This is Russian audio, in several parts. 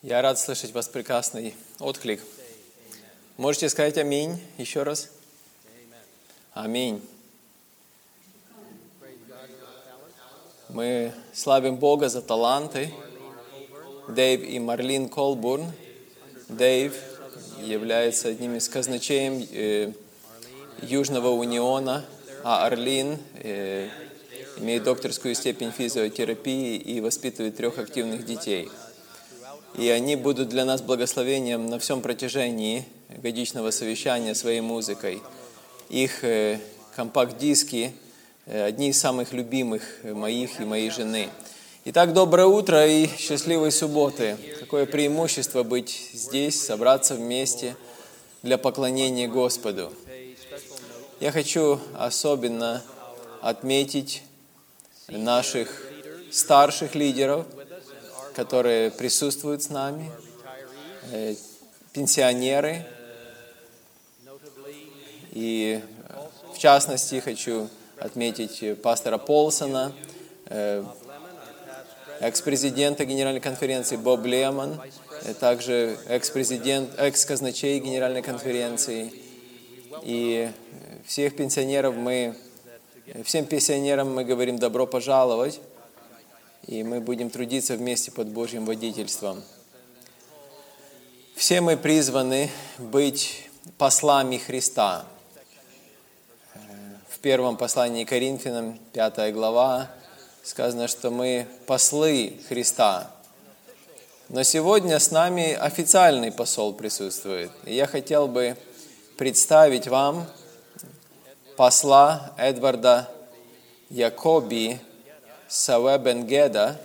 Я рад слышать вас прекрасный отклик. Можете сказать аминь еще раз? Аминь. Мы славим Бога за таланты. Дэйв и Марлин Колбурн. Дэйв является одним из казначеем э, Южного Униона, а Арлин э, имеет докторскую степень физиотерапии и воспитывает трех активных детей. И они будут для нас благословением на всем протяжении годичного совещания своей музыкой. Их э, компакт-диски э, одни из самых любимых моих и моей жены. Итак, доброе утро и счастливой субботы. Какое преимущество быть здесь, собраться вместе для поклонения Господу. Я хочу особенно отметить наших старших лидеров, которые присутствуют с нами, э, пенсионеры. И э, в частности хочу отметить э, пастора Полсона, экс-президента Генеральной конференции Боб Лемон, также экс-президент, экс-казначей Генеральной конференции. И всех пенсионеров мы, всем пенсионерам мы говорим добро пожаловать, и мы будем трудиться вместе под Божьим водительством. Все мы призваны быть послами Христа. В первом послании Коринфянам, 5 глава, сказано, что мы послы Христа. Но сегодня с нами официальный посол присутствует. И я хотел бы представить вам посла Эдварда Якоби Савебенгеда,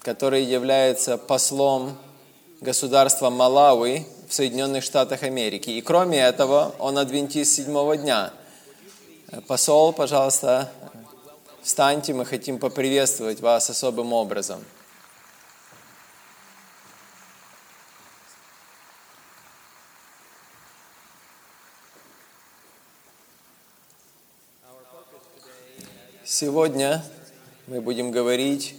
который является послом государства Малави в Соединенных Штатах Америки. И кроме этого, он адвентист седьмого дня. Посол, пожалуйста, встаньте, мы хотим поприветствовать вас особым образом. Сегодня мы будем говорить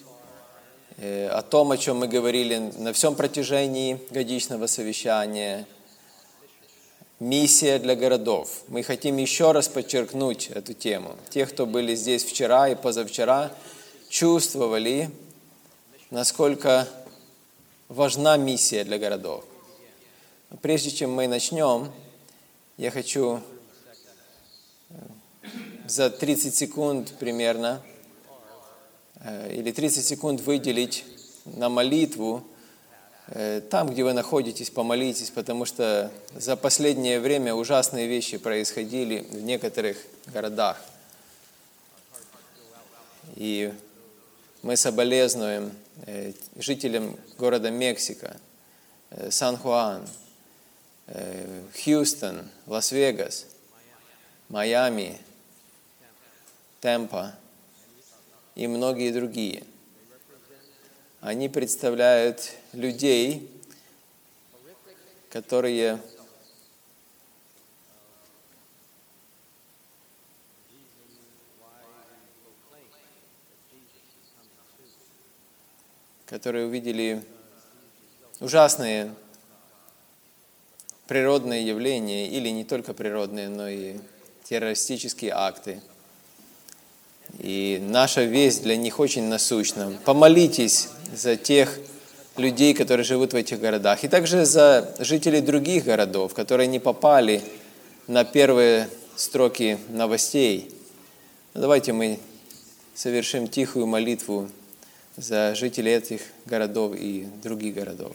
э, о том, о чем мы говорили на всем протяжении годичного совещания. Миссия для городов. Мы хотим еще раз подчеркнуть эту тему. Те, кто были здесь вчера и позавчера, чувствовали, насколько важна миссия для городов. Но Прежде чем мы начнем, я хочу за 30 секунд примерно э, или 30 секунд выделить на молитву. Э, Там, где вы находитесь, помолитесь, потому что за последнее время ужасные вещи происходили в некоторых городах. И мы соболезнуем э, жителям города Мексика, Сан-Хуан, Хьюстон, Лас-Вегас, Майами, Темпа и многие другие. Они представляют людей, которые которые увидели ужасные природные явления, или не только природные, но и террористические акты. И наша весть для них очень насущна. Помолитесь за тех людей, которые живут в этих городах, и также за жителей других городов, которые не попали на первые строки новостей. Ну, Давайте мы совершим тихую молитву за жителей этих городов и других городов.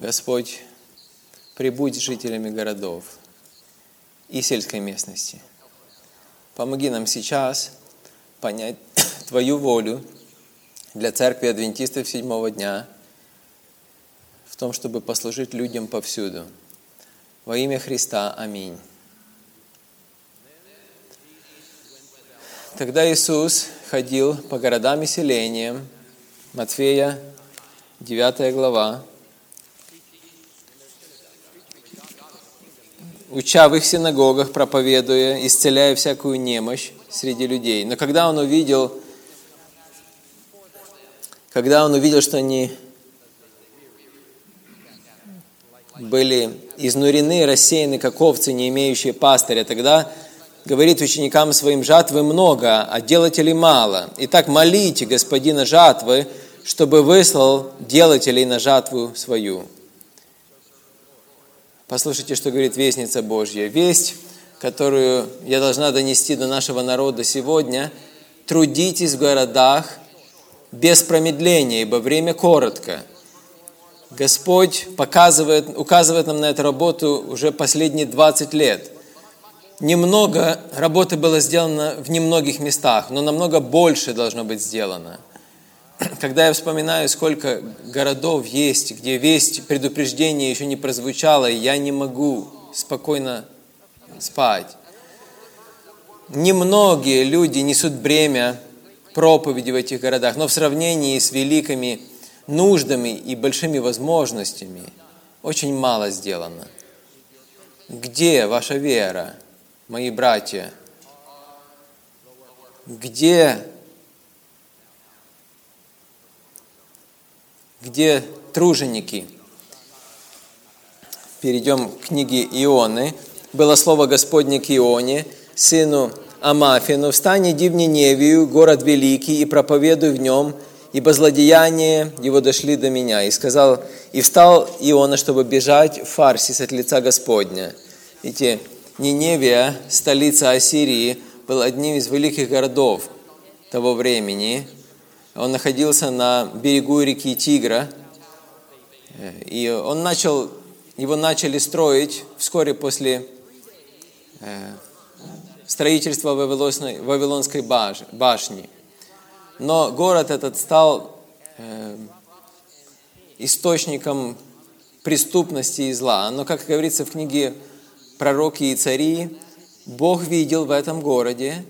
Господь, прибудь с жителями городов и сельской местности. Помоги нам сейчас понять Твою волю для церкви адвентистов седьмого дня в том, чтобы послужить людям повсюду. Во имя Христа. Аминь. Тогда Иисус ходил по городам и селениям, Матфея, 9 глава, уча в их синагогах, проповедуя, исцеляя всякую немощь среди людей. Но когда он увидел, когда он увидел, что они были изнурены, рассеяны, как овцы, не имеющие пастыря, тогда говорит ученикам своим, жатвы много, а делателей мало. Итак, молите господина жатвы, чтобы выслал делателей на жатву свою. Послушайте, что говорит Вестница Божья. Весть, которую я должна донести до нашего народа сегодня. Трудитесь в городах без промедления, ибо время коротко. Господь показывает, указывает нам на эту работу уже последние 20 лет. Немного работы было сделано в немногих местах, но намного больше должно быть сделано – когда я вспоминаю, сколько городов есть, где весть предупреждения еще не прозвучала, и я не могу спокойно спать. Немногие люди несут бремя проповеди в этих городах, но в сравнении с великими нуждами и большими возможностями очень мало сделано. Где ваша вера, мои братья? Где где труженики. Перейдем к книге Ионы. Было слово Господне к Ионе, сыну Амафину, «Встань, иди в Ниневию, город великий, и проповедуй в нем, ибо злодеяния его дошли до меня». И сказал, и встал Иона, чтобы бежать в Фарсис от лица Господня. Видите, Ниневия, столица Ассирии, был одним из великих городов того времени – он находился на берегу реки Тигра, и он начал, его начали строить вскоре после э, строительства Вавилонской, Вавилонской башни. Но город этот стал э, источником преступности и зла. Но, как говорится в книге «Пророки и цари», Бог видел в этом городе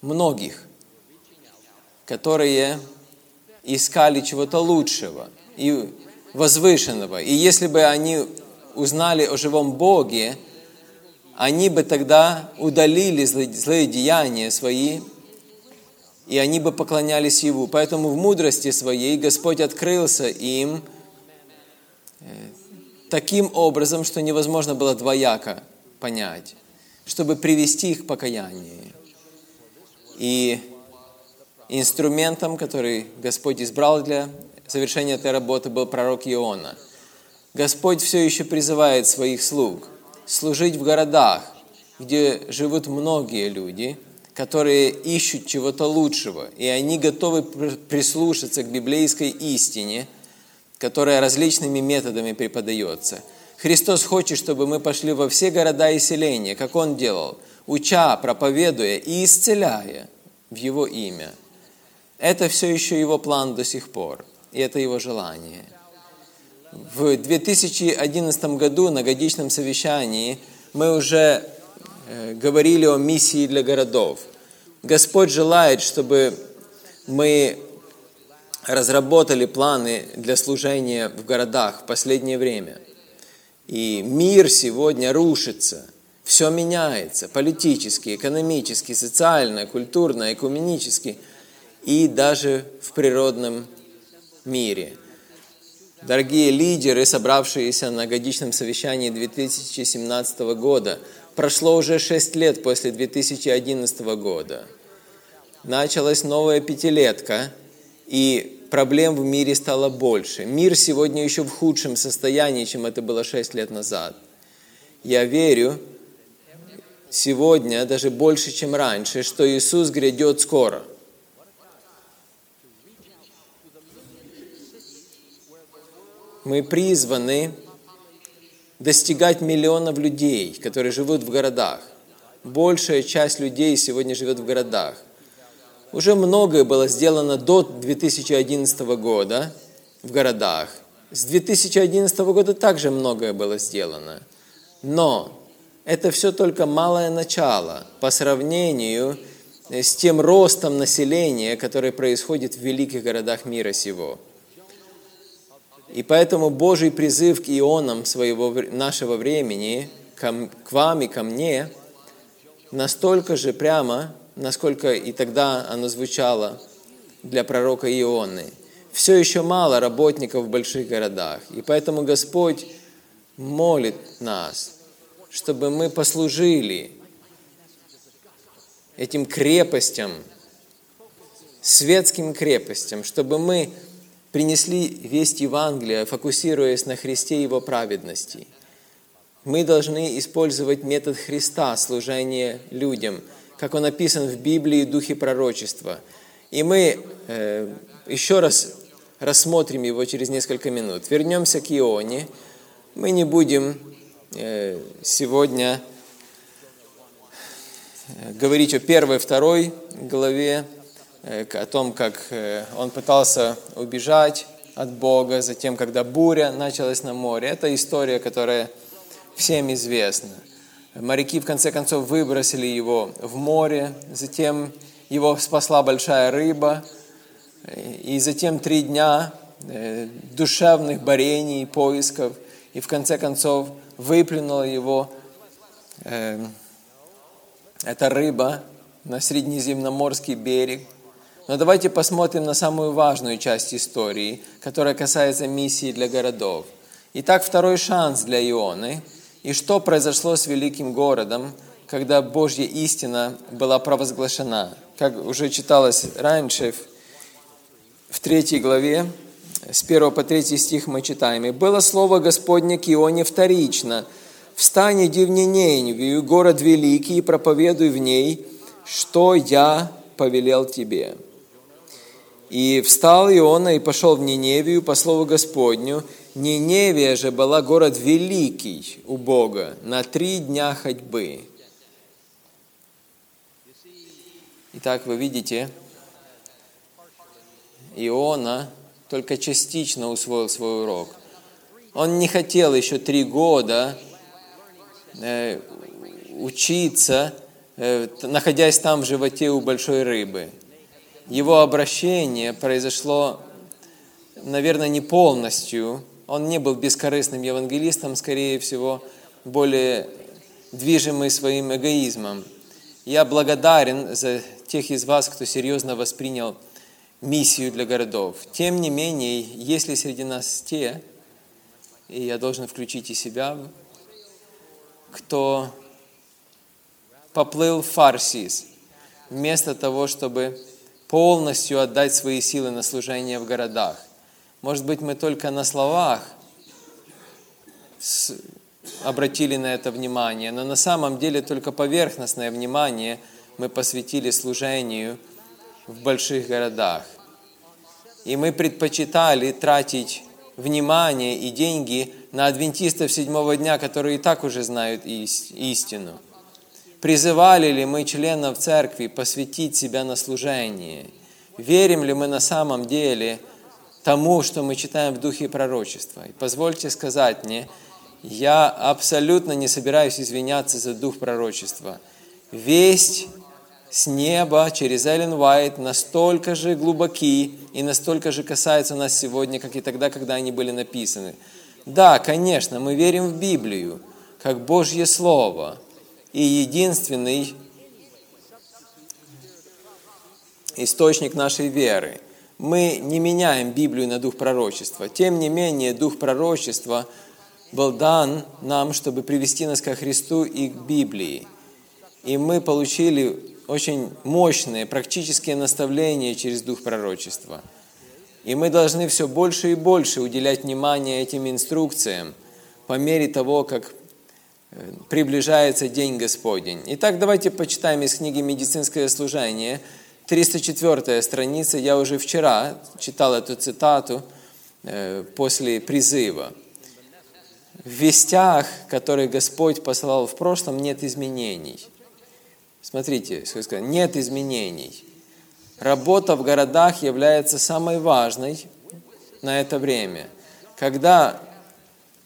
многих – которые искали чего-то лучшего и возвышенного. И если бы они узнали о живом Боге, они бы тогда удалили злые деяния свои, и они бы поклонялись Его. Поэтому в мудрости своей Господь открылся им э, таким образом, что невозможно было двояко понять, чтобы привести их к покаянию. И инструментом, который Господь избрал для совершения этой работы, был пророк Иона. Господь все еще призывает своих слуг служить в городах, где живут многие люди, которые ищут чего-то лучшего, и они готовы прислушаться к библейской истине, которая различными методами преподается. Христос хочет, чтобы мы пошли во все города и селения, как Он делал, уча, проповедуя и исцеляя в Его имя – это все еще его план до сих пор, и это его желание. В 2011 году на годичном совещании мы уже э, говорили о миссии для городов. Господь желает, чтобы мы разработали планы для служения в городах в последнее время. И мир сегодня рушится, все меняется, политически, экономически, социально, культурно, экуменически – и даже в природном мире. Дорогие лидеры, собравшиеся на годичном совещании 2017 года, прошло уже шесть лет после 2011 года. Началась новая пятилетка, и проблем в мире стало больше. Мир сегодня еще в худшем состоянии, чем это было шесть лет назад. Я верю, сегодня даже больше, чем раньше, что Иисус грядет скоро – мы призваны достигать миллионов людей, которые живут в городах. Большая часть людей сегодня живет в городах. Уже многое было сделано до 2011 года в городах. С 2011 года также многое было сделано. Но это все только малое начало по сравнению с тем ростом населения, который происходит в великих городах мира сего. И поэтому Божий призыв к ионам своего, нашего времени, к, к вам и ко мне, настолько же прямо, насколько и тогда оно звучало для пророка Ионы. Все еще мало работников в больших городах. И поэтому Господь молит нас, чтобы мы послужили этим крепостям, светским крепостям, чтобы мы принесли весть Евангелия, фокусируясь на Христе и Его праведности. Мы должны использовать метод Христа, служения людям, как он описан в Библии в духе пророчества. И мы э, еще раз рассмотрим его через несколько минут. Вернемся к Ионе. Мы не будем э, сегодня э, говорить о первой, второй главе о том, как э, он пытался убежать от Бога, затем, когда буря началась на море. Это история, которая всем известна. Моряки, в конце концов, выбросили его в море, затем его спасла большая рыба, и затем три дня э, душевных борений и поисков, и в конце концов выплюнула его эта рыба на среднеземноморский берег. Но давайте посмотрим на самую важную часть истории, которая касается миссии для городов. Итак, второй шанс для Ионы. И что произошло с великим городом, когда Божья истина была провозглашена? Как уже читалось раньше, в третьей главе, с 1 по 3 стих мы читаем. «И было слово Господне к Ионе вторично. Встань, иди в Ниневию, город великий, и проповедуй в ней, что я повелел тебе». И встал Иона и пошел в Ниневию по слову Господню. Ниневия же была город великий у Бога, на три дня ходьбы. Итак, вы видите, Иона только частично усвоил свой урок. Он не хотел еще три года э, учиться, э, находясь там в животе у большой рыбы – его обращение произошло, наверное, не полностью. Он не был бескорыстным евангелистом, скорее всего, более движимый своим эгоизмом. Я благодарен за тех из вас, кто серьезно воспринял миссию для городов. Тем не менее, если среди нас те, и я должен включить и себя, кто поплыл в фарсис, вместо того, чтобы полностью отдать свои силы на служение в городах. Может быть, мы только на словах обратили на это внимание, но на самом деле только поверхностное внимание мы посвятили служению в больших городах. И мы предпочитали тратить внимание и деньги на адвентистов седьмого дня, которые и так уже знают истину. Призывали ли мы членов церкви посвятить себя на служение? Верим ли мы на самом деле тому, что мы читаем в духе пророчества? И позвольте сказать мне, я абсолютно не собираюсь извиняться за дух пророчества. Весть с неба через Эллен Уайт настолько же глубоки и настолько же касаются нас сегодня, как и тогда, когда они были написаны. Да, конечно, мы верим в Библию, как Божье Слово – и единственный источник нашей веры. Мы не меняем Библию на дух пророчества. Тем не менее, дух пророчества был дан нам, чтобы привести нас ко Христу и к Библии. И мы получили очень мощные практические наставления через дух пророчества. И мы должны все больше и больше уделять внимание этим инструкциям по мере того, как приближается День Господень. Итак, давайте почитаем из книги «Медицинское служение», 304 страница. Я уже вчера читал эту цитату э, после призыва. В вестях, которые Господь посылал в прошлом, нет изменений. Смотрите, что нет изменений. работа в городах является самой важной на это время. Когда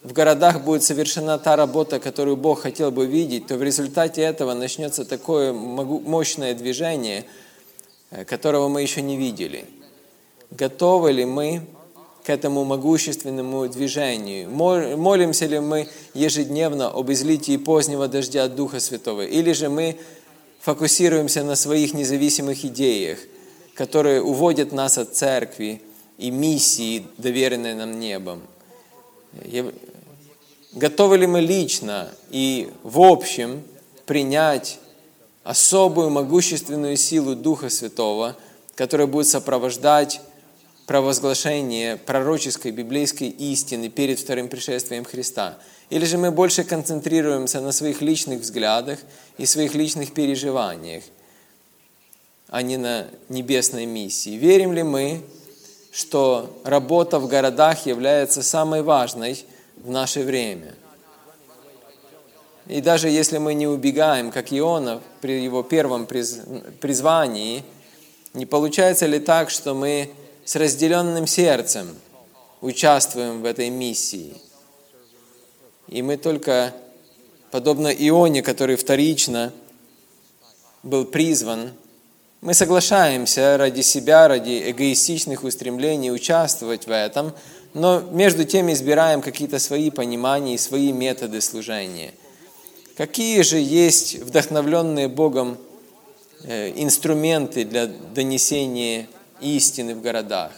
в городах будет совершена та работа, которую Бог хотел бы видеть, то в результате этого начнется такое мощное движение, э, которого мы еще не видели. Готовы ли мы к этому могущественному движению? Молимся ли мы ежедневно об излитии позднего дождя от Духа Святого? Или же мы фокусируемся на своих независимых идеях, которые уводят нас от церкви и миссии, доверенной нам небом? Готовы ли мы лично и в общем принять особую могущественную силу Духа Святого, которая будет сопровождать провозглашение пророческой библейской истины перед вторым пришествием Христа? Или же мы больше концентрируемся на своих личных взглядах и своих личных переживаниях, а не на небесной миссии? Верим ли мы, что работа в городах является самой важной – в наше время. И даже если мы не убегаем, как Иона при его первом призвании, не получается ли так, что мы с разделенным сердцем участвуем в этой миссии? И мы только, подобно Ионе, который вторично был призван, мы соглашаемся ради себя, ради эгоистичных устремлений участвовать в этом – но между тем избираем какие-то свои понимания и свои методы служения. Какие же есть вдохновленные Богом э, инструменты для донесения истины в городах?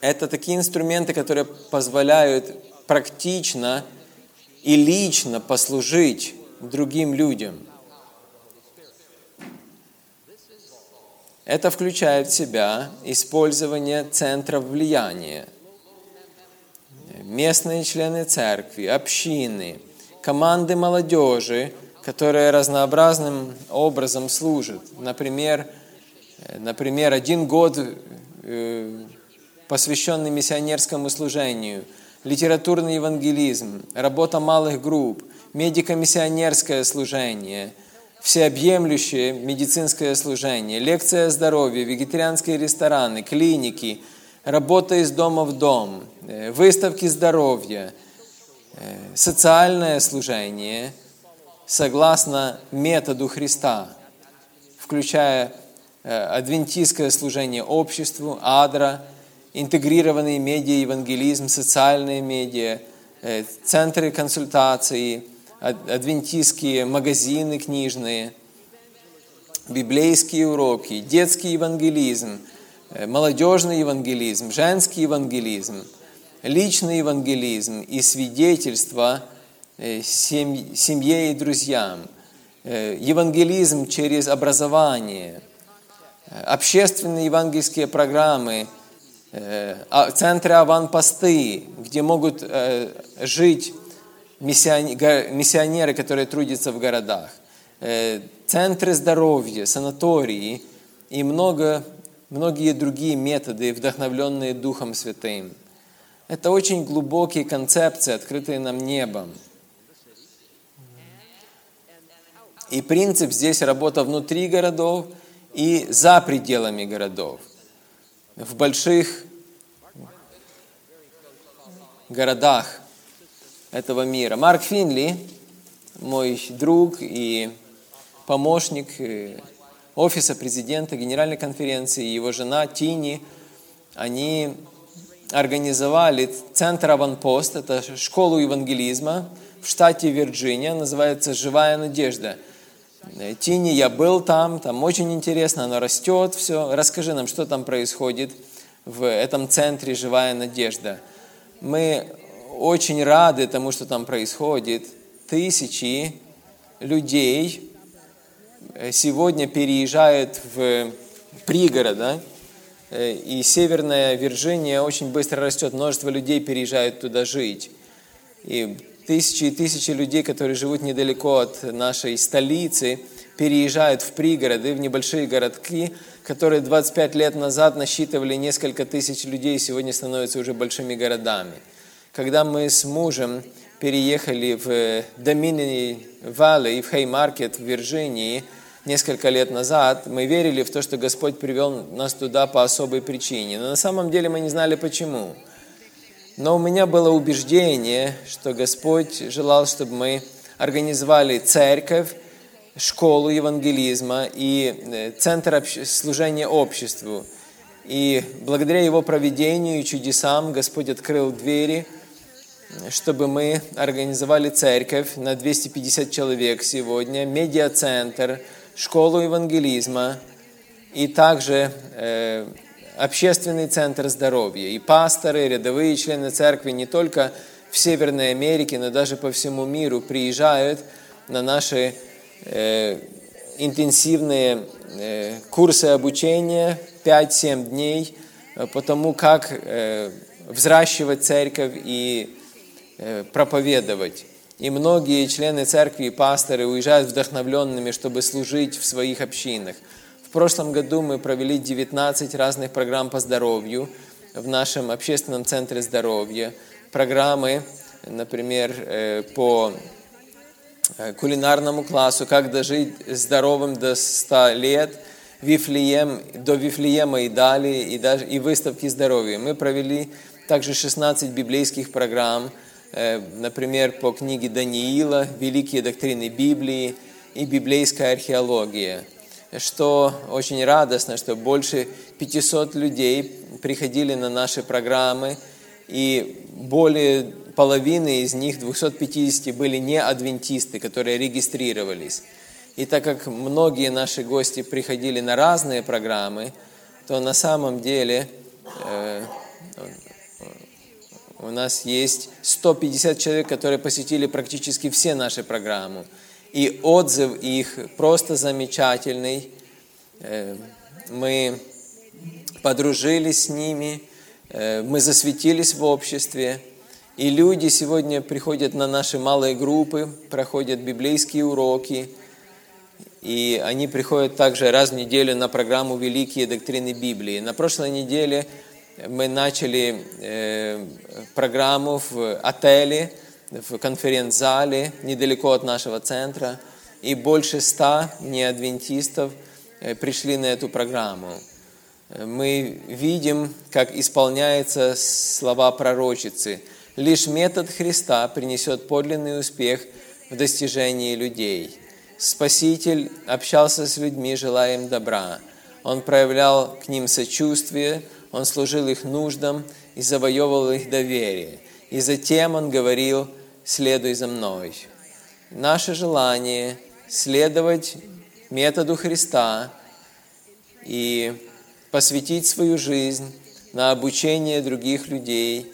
Это такие инструменты, которые позволяют практично и лично послужить другим людям – Это включает в себя использование центров влияния, местные члены церкви, общины, команды молодежи, которые разнообразным образом служат. Например, например один год э, посвященный миссионерскому служению, литературный евангелизм, работа малых групп, медико-миссионерское служение – всеобъемлющее медицинское служение, лекция о здоровье, вегетарианские рестораны, клиники, работа из дома в дом, э, выставки здоровья, э, социальное служение согласно методу Христа, включая э, адвентистское служение обществу, адра, интегрированный медиа, евангелизм, социальные медиа, центры консультации – адвентистские магазины книжные, библейские уроки, детский евангелизм, э, молодежный евангелизм, женский евангелизм, личный евангелизм и свидетельство э, семье и друзьям, э, евангелизм через образование, общественные евангельские программы, а, центры аванпосты, где могут жить миссионеры, которые трудятся в городах, э, центры здоровья, санатории и много, многие другие методы, вдохновленные Духом Святым. Это очень глубокие концепции, открытые нам небом. И принцип здесь работа внутри городов и за пределами городов. В больших городах этого мира. Марк Финли, мой друг и помощник э, офиса президента Генеральной конференции, его жена Тини, они организовали центр «Аванпост», это школу евангелизма в штате Вирджиния, называется «Живая надежда». Э, Тини, я был там, там очень интересно, оно растет, все. Расскажи нам, что там происходит в этом центре «Живая надежда». Мы очень рады тому, что там происходит. Тысячи людей э, сегодня переезжают в пригород, да? Э, и Северная Вирджиния очень быстро растет, множество людей переезжают туда жить. И тысячи и тысячи людей, которые живут недалеко от нашей столицы, переезжают в пригороды, в небольшие городки, которые 25 лет назад насчитывали несколько тысяч людей, сегодня становятся уже большими городами – когда мы с мужем переехали в Домини Валли, в Хеймаркет в Вирджинии, несколько лет назад, мы верили в то, что Господь привел нас туда по особой причине. Но на самом деле мы не знали почему. Но у меня было убеждение, что Господь желал, чтобы мы организовали церковь, школу евангелизма и э, центр служения обществу. И благодаря Его проведению и чудесам Господь открыл двери, чтобы мы организовали церковь на 250 человек сегодня, медиацентр, школу евангелизма и также э, общественный центр здоровья. И пасторы, рядовые члены церкви не только в Северной Америке, но даже по всему миру приезжают на наши э, интенсивные э, курсы обучения 5-7 дней э, по тому, как э, взращивать церковь и проповедовать. И многие члены церкви и пасторы уезжают вдохновленными, чтобы служить в своих общинах. В прошлом году мы провели 19 разных программ по здоровью в нашем общественном центре здоровья. Программы, например, э, по э, кулинарному классу, как дожить здоровым до 100 лет, Вифлеем, до Вифлеема и далее, и, даже, и выставки здоровья. Мы провели также 16 библейских программ, э, например, по книге Даниила, «Великие доктрины Библии» и «Библейская археология», что очень радостно, что больше 500 людей приходили на наши программы, и более половины из них, 250, были не адвентисты, которые регистрировались. И так как многие наши гости приходили на разные программы, то на самом деле э, у нас есть 150 человек, которые посетили практически все наши программы. И отзыв их просто замечательный. Э, мы подружились с ними, э, мы засветились в обществе. И люди сегодня приходят на наши малые группы, проходят библейские уроки, и они приходят также раз в неделю на программу «Великие доктрины Библии». На прошлой неделе мы начали э, программу в отеле, в конференц-зале, недалеко от нашего центра, и больше ста неадвентистов э, пришли на эту программу. Мы видим, как исполняются слова пророчицы. Лишь метод Христа принесет подлинный успех в достижении людей. Спаситель общался с людьми, желая им добра. Он проявлял к ним сочувствие, он служил их нуждам и завоевывал их доверие. И затем он говорил, следуй за мной. Наше желание следовать методу Христа и посвятить свою жизнь на обучение других людей,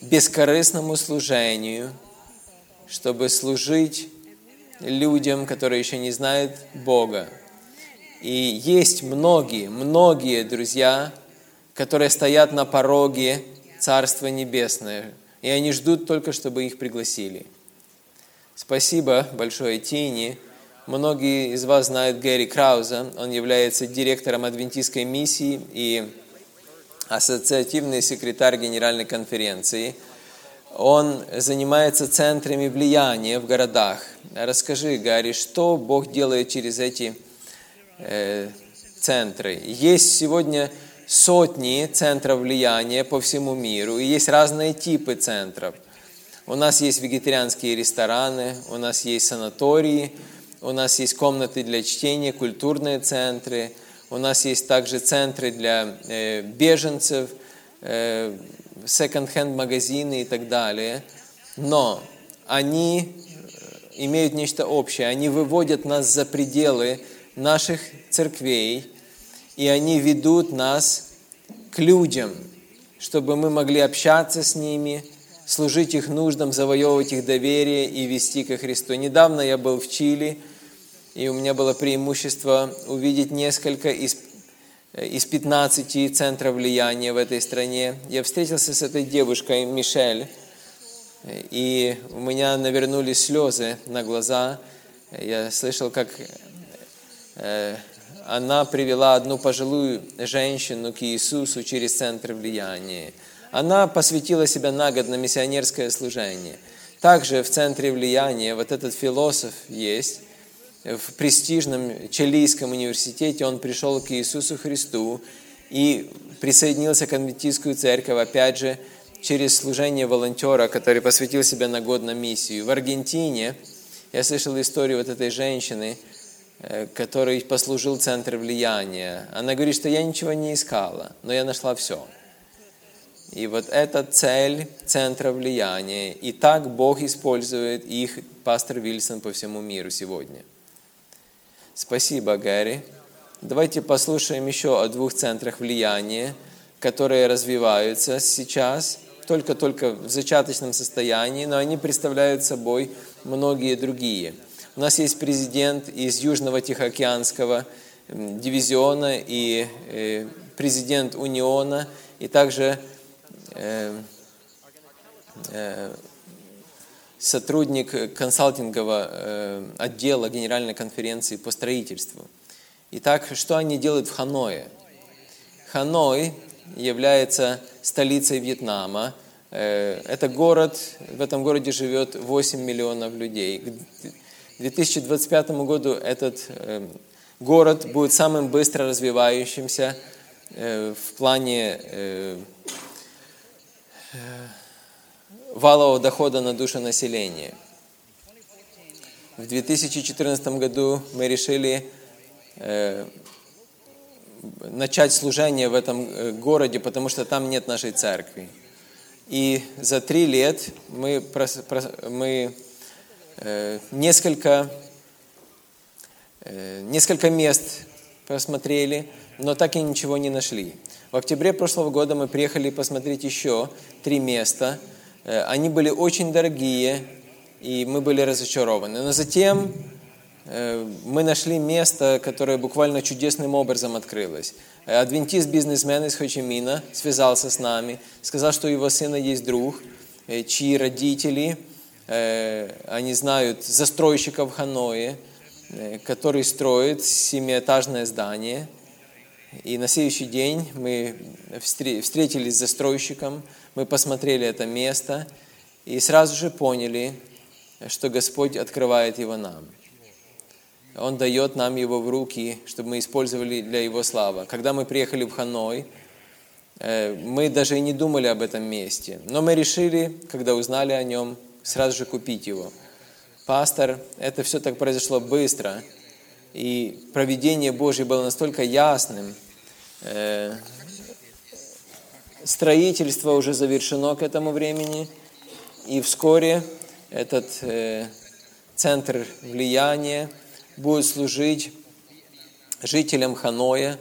бескорыстному служению, чтобы служить людям, которые еще не знают Бога. И есть многие, многие друзья, которые стоят на пороге Царства Небесное, и они ждут только, чтобы их пригласили. Спасибо большое Тине. Многие из вас знают Гэри Крауза. Он является директором адвентистской миссии и ассоциативный секретарь Генеральной конференции. Он занимается центрами влияния в городах. Расскажи, Гарри, что Бог делает через эти э, центры? Есть сегодня сотни центров влияния по всему миру, и есть разные типы центров. У нас есть вегетарианские рестораны, у нас есть санатории, у нас есть комнаты для чтения, культурные центры, у нас есть также центры для э, беженцев, э, секонд-хенд магазины и так далее. Но они имеют нечто общее. Они выводят нас за пределы наших церквей, и они ведут нас к людям, чтобы мы могли общаться с ними, служить их нуждам, завоевывать их доверие и вести ко Христу. Недавно я был в Чили, и у меня было преимущество увидеть несколько из, из 15 центров влияния в этой стране. Я встретился с этой девушкой Мишель, и у меня навернулись слезы на глаза. Я слышал, как она привела одну пожилую женщину к Иисусу через центр влияния. Она посвятила себя на год на миссионерское служение. Также в центре влияния вот этот философ есть, в престижном Чилийском университете, он пришел к Иисусу Христу и присоединился к Адвентистскую церковь, опять же, через служение волонтера, который посвятил себя на год на миссию. В Аргентине я слышал историю вот этой женщины, э, который послужил центр влияния. Она говорит, что я ничего не искала, но я нашла все. И вот эта цель центра влияния. И так Бог использует их, пастор Вильсон, по всему миру сегодня. Спасибо, Гэри. Давайте послушаем еще о двух центрах влияния, которые развиваются сейчас, только-только в зачаточном состоянии, но они представляют собой многие другие. У нас есть президент из Южного Тихоокеанского дивизиона и э, президент Униона, и также э, э, сотрудник консалтингового отдела Генеральной конференции по строительству. Итак, что они делают в Ханое? Ханой является столицей Вьетнама. Это город, в этом городе живет 8 миллионов людей. К 2025 году этот город будет самым быстро развивающимся в плане валового дохода на душу населения. В 2014 году мы решили э, начать служение в этом э, городе, потому что там нет нашей церкви. И за три лет мы, мы э, несколько, э, несколько мест просмотрели, но так и ничего не нашли. В октябре прошлого года мы приехали посмотреть еще три места. Э, они были очень дорогие, и мы были разочарованы. Но затем э, мы нашли место, которое буквально чудесным образом открылось. Э, адвентист-бизнесмен из Хочемина связался с нами, сказал, что у его сына есть друг, чьи родители, они знают застройщика в Ханое, который строит семиэтажное здание – и на следующий день мы встретились с застройщиком, мы посмотрели это место и сразу же поняли, что Господь открывает его нам. Он дает нам его в руки, чтобы мы использовали для его славы. Когда мы приехали в Ханой, э, мы даже и не думали об этом месте. Но мы решили, когда узнали о нем, сразу же купить его. Пастор, это все так произошло быстро – и проведение Божье было настолько ясным. Э, строительство уже завершено к этому времени, и вскоре этот э, центр влияния будет служить жителям Ханоя,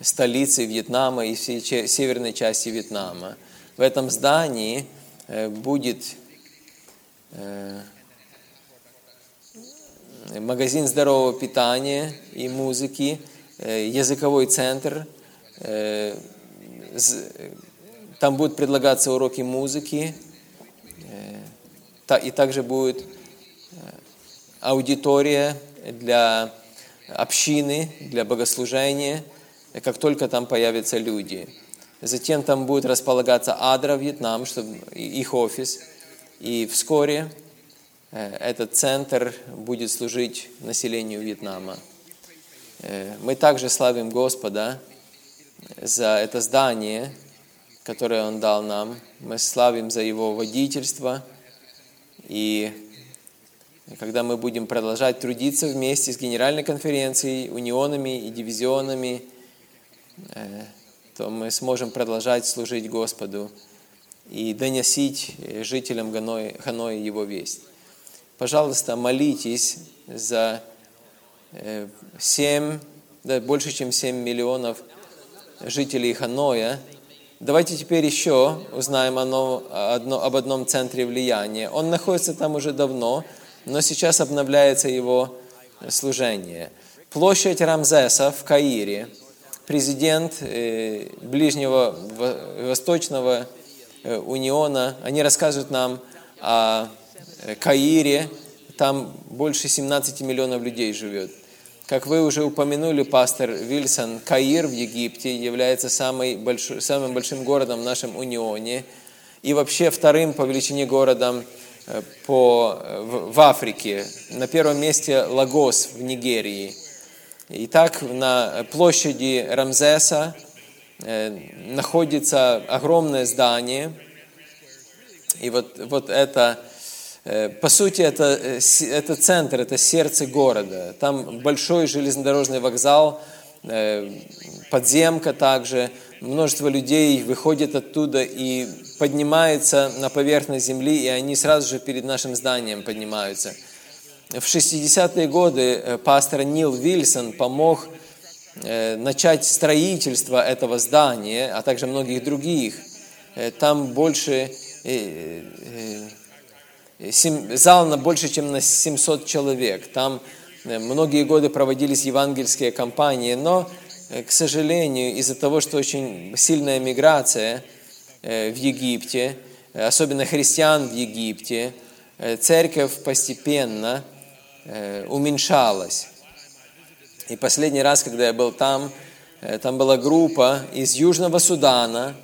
столицы Вьетнама и всей северной части Вьетнама. В этом здании э, будет магазин здорового питания и музыки, э, языковой центр. Э, там будут предлагаться уроки музыки, э, и также будет аудитория для общины, для богослужения, как только там появятся люди. Затем там будет располагаться Адра, Вьетнам, чтобы их офис. И вскоре Э, этот центр будет служить населению Вьетнама. Э, мы также славим Господа за это здание, которое Он дал нам. Мы славим за Его водительство. И когда мы будем продолжать трудиться вместе с Генеральной конференцией, унионами и дивизионами, э, то мы сможем продолжать служить Господу и доносить жителям Ханоя Его весть пожалуйста, молитесь за 7, э, да, больше, чем 7 миллионов жителей Ханоя. Давайте теперь еще узнаем одно, одно, об одном центре влияния. Он находится там уже давно, но сейчас обновляется его служение. Площадь Рамзеса в Каире. Президент э, Ближнего Восточного э, Униона, они рассказывают нам о Э, Каире, там больше 17 миллионов людей живет. Как вы уже упомянули, пастор Вильсон, Каир в Египте является самый большой, самым большим городом в нашем унионе и вообще вторым по величине городом э, по, э, в, в Африке. На первом месте Лагос в Нигерии. Итак, на площади Рамзеса э, находится огромное здание. И вот, вот это, э, по сути, это, э, это центр, это сердце города. Там большой железнодорожный вокзал, э, подземка также. Множество людей выходит оттуда и поднимается на поверхность земли, и они сразу же перед нашим зданием поднимаются. В 60-е годы э, пастор Нил Вильсон помог э, начать строительство этого здания, а также многих других. Э, Там больше, э, э, зал на больше, чем на 700 человек. Там э, многие годы проводились евангельские кампании, но, э, к сожалению, из-за того, что очень сильная миграция э, в Египте, э, особенно христиан в Египте, э, церковь постепенно э, уменьшалась. И последний раз, когда я был там, э, там была группа из Южного Судана,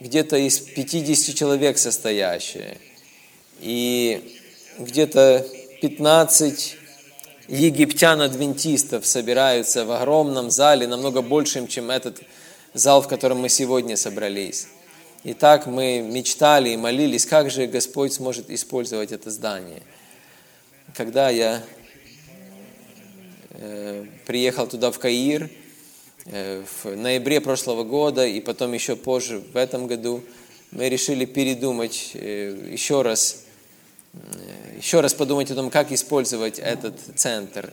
где-то из 50 человек состоящая. И где-то 15 египтян-адвентистов собираются в огромном зале, намного большим, чем этот зал, в котором мы сегодня собрались. И так мы мечтали и молились, как же Господь сможет использовать это здание. Когда я приехал туда в Каир э, в ноябре прошлого года и потом еще позже в этом году, мы решили передумать э, еще раз, э, еще раз подумать о том, как использовать этот центр.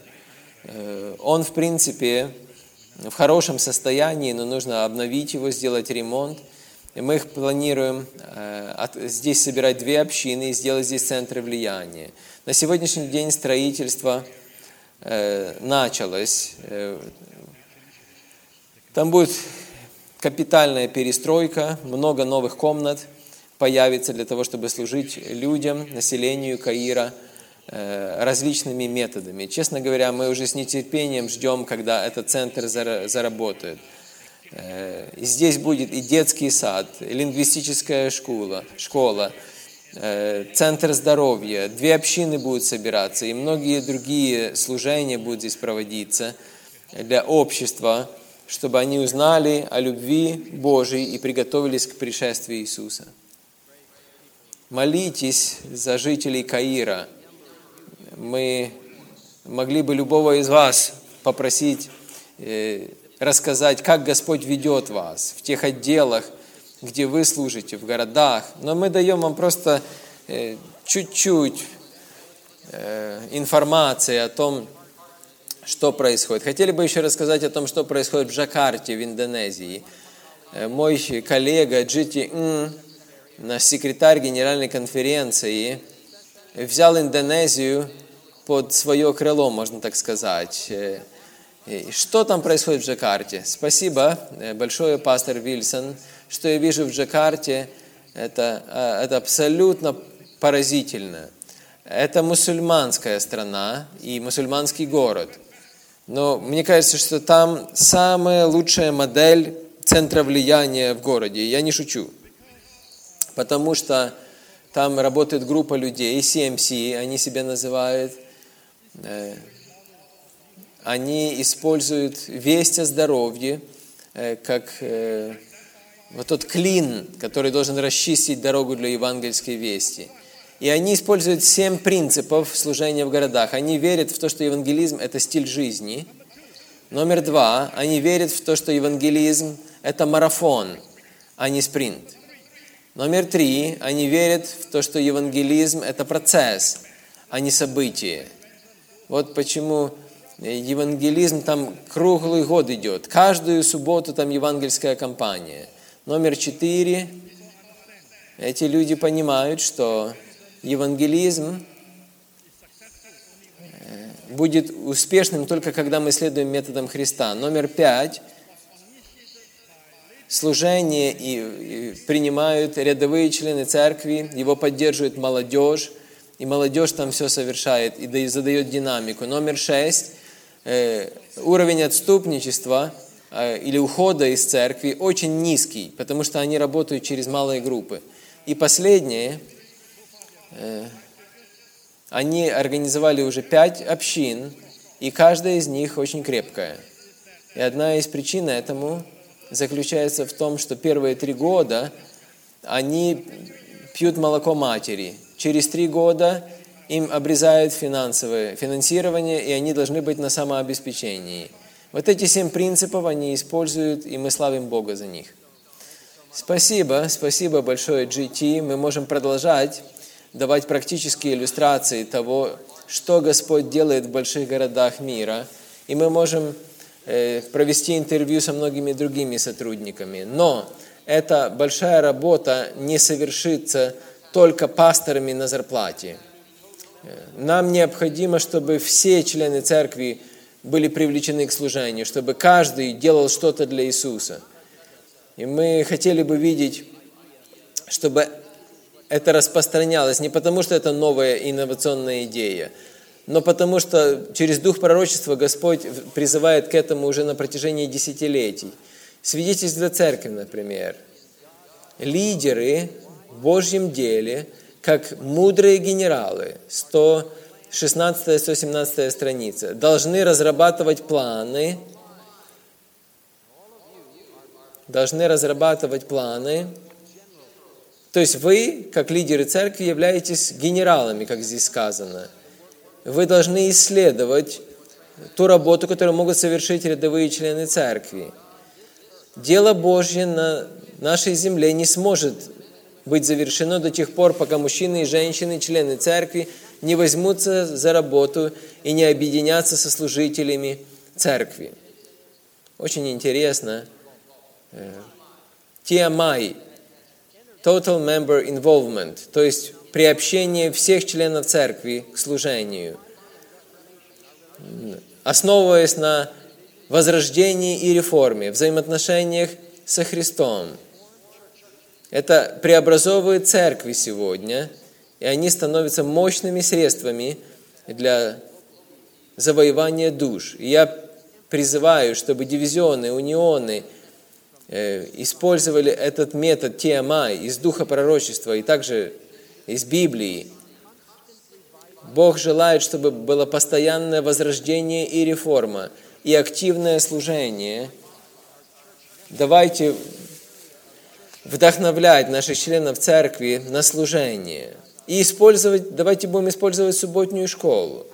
Э, Он, в принципе, в хорошем состоянии, но нужно обновить его, сделать ремонт. И мы их планируем э, здесь собирать две общины и сделать здесь центры влияния. На сегодняшний день строительство э, началось. Э, Там будет капитальная перестройка, много новых комнат появится для того, чтобы служить людям, населению Каира э, различными методами. Честно говоря, мы уже с нетерпением ждем, когда этот центр зара- заработает. Э, здесь будет и детский сад, и лингвистическая школа, школа э, центр здоровья, две общины будут собираться, и многие другие служения будут здесь проводиться для общества, чтобы они узнали о любви Божьей и приготовились к пришествию Иисуса. Молитесь за жителей Каира. Мы могли бы любого из вас попросить э, рассказать, как Господь ведет вас в тех отделах, где вы служите, в городах. Но мы даем вам просто э, чуть-чуть э, информации о том, что происходит. Хотели бы еще рассказать о том, что происходит в Джакарте, в Индонезии. Э, Мой коллега Джити Н, наш секретарь Генеральной конференции, взял Индонезию под свое крыло, можно так сказать. Э, Что там происходит в Джакарте? Спасибо большое, пастор Вильсон, что я вижу в Джакарте. Это, э, это абсолютно поразительно. Это мусульманская страна и мусульманский город. Но мне кажется, что там самая лучшая модель центра влияния в городе. Я не шучу. Потому что там работает группа людей, CMC, они себя называют. Э, Они используют весть о здоровье э, как вот тот клин, который должен расчистить дорогу для евангельской вести. И они используют семь принципов служения в городах. Они верят в то, что евангелизм – это стиль жизни. Номер два, они верят в то, что евангелизм – это марафон, а не спринт. Номер три, они верят в то, что евангелизм – это процесс, а не событие. Вот почему евангелизм там круглый год идет. Каждую субботу там евангельская кампания. Номер четыре, эти люди понимают, что евангелизм э, будет успешным только когда мы следуем методам Христа. Номер пять, служение и, принимают рядовые члены церкви, его поддерживает молодежь, и молодежь там все совершает и да- и задает динамику. Номер шесть, э, уровень отступничества или ухода из церкви очень низкий, потому что они работают через малые группы. И последнее, э, Они организовали уже пять общин, и каждая из них очень крепкая. И одна из причин этому заключается в том, что первые три года они пьют молоко матери. Через три года им обрезают финансовое финансирование, и они должны быть на самообеспечении. Вот эти семь принципов они используют, и мы славим Бога за них. Спасибо, спасибо большое GT. Мы можем продолжать давать практические иллюстрации того, что Господь делает в больших городах мира. И мы можем э, провести интервью со многими другими сотрудниками. Но эта большая работа не совершится только пасторами на зарплате. Э, нам необходимо, чтобы все члены церкви были привлечены к служению, чтобы каждый делал что-то для Иисуса. И мы хотели бы видеть, чтобы это распространялось не потому, что это новая инновационная идея, но потому что через дух пророчества Господь призывает к этому уже на протяжении десятилетий. Свидетельство церкви, например. Лидеры в Божьем деле, как мудрые генералы, 116-117 страница, должны разрабатывать планы, должны разрабатывать планы, то есть вы, как лидеры церкви, являетесь генералами, как здесь сказано – вы должны исследовать ту работу, которую могут совершить рядовые члены церкви. Дело Божье на нашей земле не сможет быть завершено до тех пор, пока мужчины и женщины, члены церкви, не возьмутся за работу и не объединятся со служителями церкви. Очень интересно. TMI – Total Member Involvement, то есть приобщение всех членов церкви к служению, основываясь на возрождении и реформе, взаимоотношениях со Христом. Это преобразовывает церкви сегодня, и они становятся мощными средствами для завоевания душ. И я призываю, чтобы дивизионы, унионы э, использовали этот метод TMI из духа пророчества и также из Библии. Бог желает, чтобы было постоянное возрождение и реформа, и активное служение. Давайте вдохновлять наших членов церкви на служение. И использовать, давайте будем использовать субботнюю школу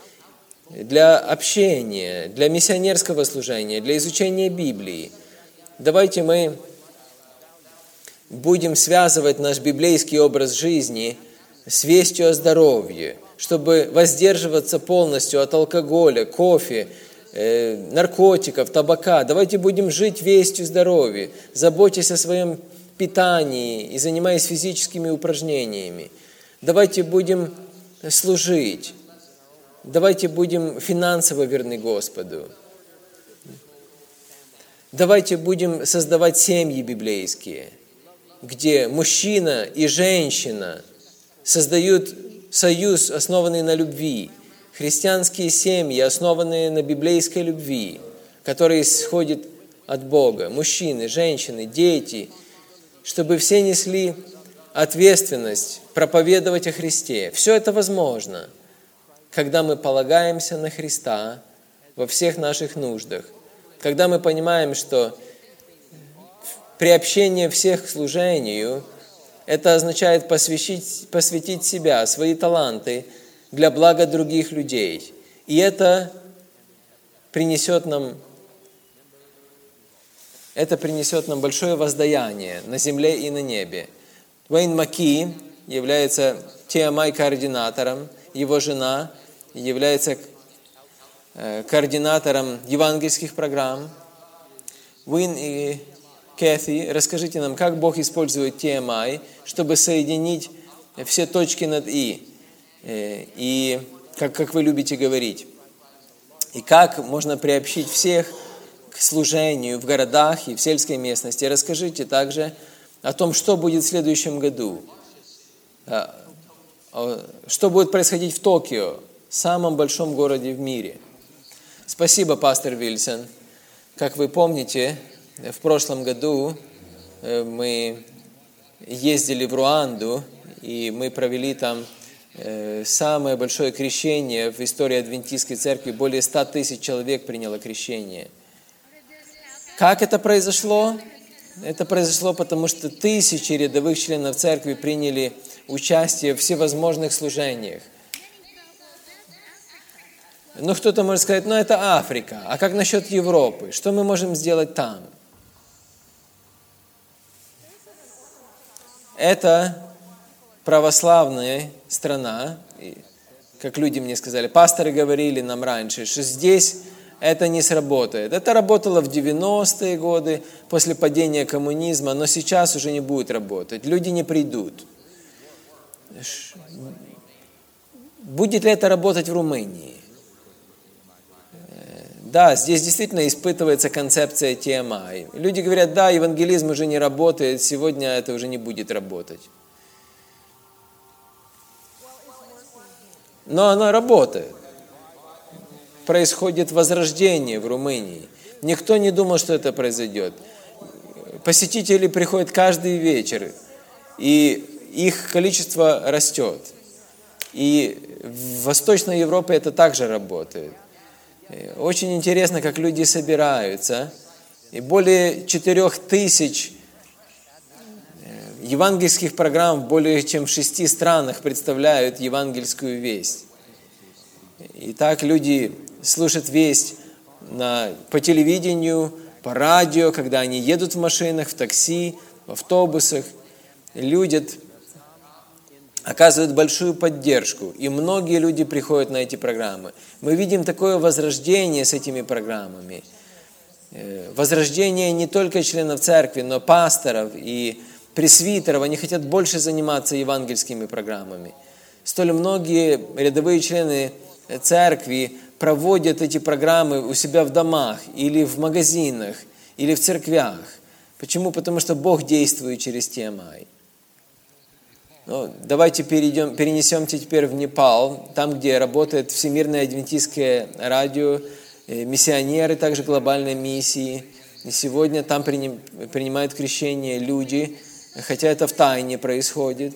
для общения, для миссионерского служения, для изучения Библии. Давайте мы будем связывать наш библейский образ жизни – с вестью о здоровье, чтобы воздерживаться полностью от алкоголя, кофе, э, наркотиков, табака. Давайте будем жить вестью здоровья, заботясь о своем питании и занимаясь физическими упражнениями. Давайте будем служить. Давайте будем финансово верны Господу. Давайте будем создавать семьи библейские, где мужчина и женщина – создают союз, основанный на любви. Христианские семьи, основанные на библейской любви, которая исходит от Бога. Мужчины, женщины, дети, чтобы все несли ответственность проповедовать о Христе. Все это возможно, когда мы полагаемся на Христа во всех наших нуждах. Когда мы понимаем, что приобщение всех к служению – это означает посвятить, посвятить себя, свои таланты для блага других людей. И это принесет нам это принесет нам большое воздаяние на земле и на небе. Уэйн Маки является TMI-координатором, его жена является э, координатором евангельских программ. Уин и Кэти, расскажите нам, как Бог использует TMI, чтобы соединить все точки над «и», э, и как, как вы любите говорить, и как можно приобщить всех к служению в городах и в сельской местности. Расскажите также о том, что будет в следующем году, а, что будет происходить в Токио, самом большом городе в мире. Спасибо, пастор Вильсон. Как вы помните, в прошлом году э, мы ездили в Руанду, и мы провели там э, самое большое крещение в истории Адвентистской церкви. Более 100 тысяч человек приняло крещение. Как это произошло? Это произошло потому, что тысячи рядовых членов церкви приняли участие в всевозможных служениях. Ну, кто-то может сказать, ну, это Африка. А как насчет Европы? Что мы можем сделать там? Это православная страна, как люди мне сказали, пасторы говорили нам раньше, что здесь это не сработает. Это работало в 90-е годы, после падения коммунизма, но сейчас уже не будет работать. Люди не придут. Будет ли это работать в Румынии? Да, здесь действительно испытывается концепция TMI. Люди говорят, да, евангелизм уже не работает, сегодня это уже не будет работать. Но оно работает. Происходит возрождение в Румынии. Никто не думал, что это произойдет. Посетители приходят каждый вечер, и их количество растет. И в Восточной Европе это также работает. Очень интересно, как люди собираются. И более четырех тысяч э, евангельских программ в более чем в шести странах представляют евангельскую весть. И так люди слушают весть на, по телевидению, по радио, когда они едут в машинах, в такси, в автобусах. Люди оказывают большую поддержку, и многие люди приходят на эти программы. Мы видим такое возрождение с этими программами. Э, возрождение не только членов церкви, но пасторов и пресвитеров. Они хотят больше заниматься евангельскими программами. Столь многие рядовые члены церкви проводят эти программы у себя в домах или в магазинах или в церквях. Почему? Потому что Бог действует через TMI. Ну, давайте перейдем, перенесемся теперь в Непал, там, где работает Всемирное адвентистское радио, э, миссионеры также глобальной миссии. И сегодня там принимают крещение люди, хотя это в тайне происходит.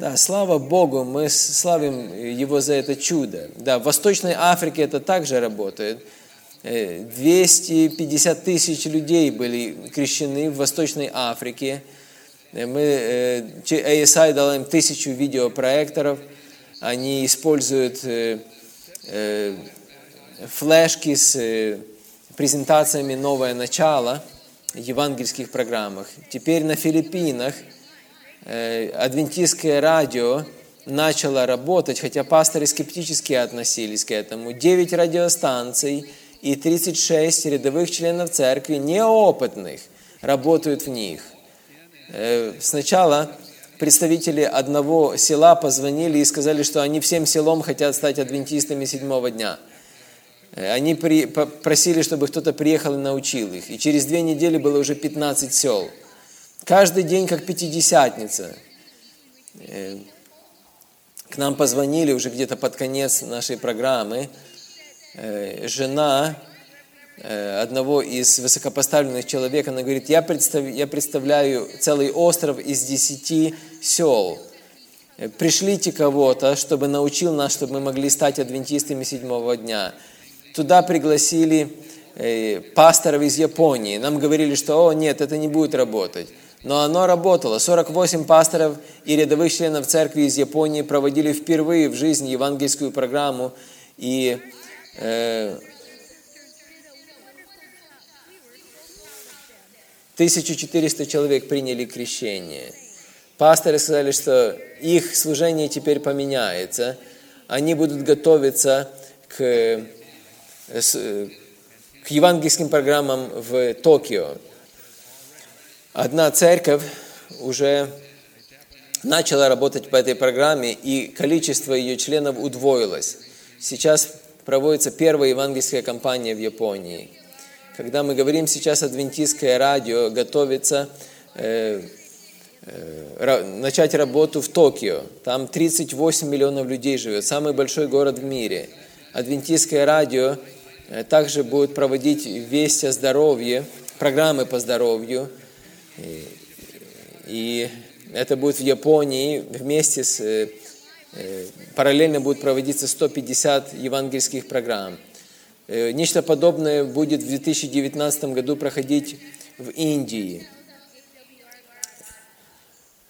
Да, слава Богу, мы славим Его за это чудо. Да, в Восточной Африке это также работает. 250 э, тысяч людей были крещены в Восточной Африке – Э, мы, ASI э, дал им тысячу видеопроекторов, они используют флешки с презентациями «Новое начало» евангельских программах. Теперь на Филиппинах адвентистское радио начало работать, хотя пасторы скептически относились к этому. 9 радиостанций и 36 рядовых членов церкви, неопытных, работают в них – Э, сначала представители одного села позвонили и сказали, что они всем селом хотят стать адвентистами седьмого дня. Э, они при, просили, чтобы кто-то приехал и научил их. И через две недели было уже 15 сел. Каждый день как пятидесятница. Э, к нам позвонили уже где-то под конец нашей программы. Жена Э, одного из высокопоставленных человек, она говорит, я, представ, я представляю целый остров из десяти сел. Э, пришлите кого-то, чтобы научил нас, чтобы мы могли стать адвентистами седьмого дня. Туда пригласили э, пасторов из Японии. Нам говорили, что, о, нет, это не будет работать. Но оно работало. 48 пасторов и рядовых членов церкви из Японии проводили впервые в жизни евангельскую программу. И э, 1400 человек приняли крещение. Пасторы сказали, что их служение теперь поменяется. Они будут готовиться к, к евангельским программам в Токио. Одна церковь уже начала работать по этой программе, и количество ее членов удвоилось. Сейчас проводится первая евангельская кампания в Японии – когда мы говорим сейчас адвентистское радио, готовится э, э, начать работу в Токио. Там 38 миллионов людей живет, самый большой город в мире. Адвентистское радио э, также будет проводить весть о здоровье, программы по здоровью. И, это будет в Японии вместе с, Э, Параллельно будут проводиться 150 евангельских программ. Э, Нечто подобное будет в 2019 году проходить в Индии.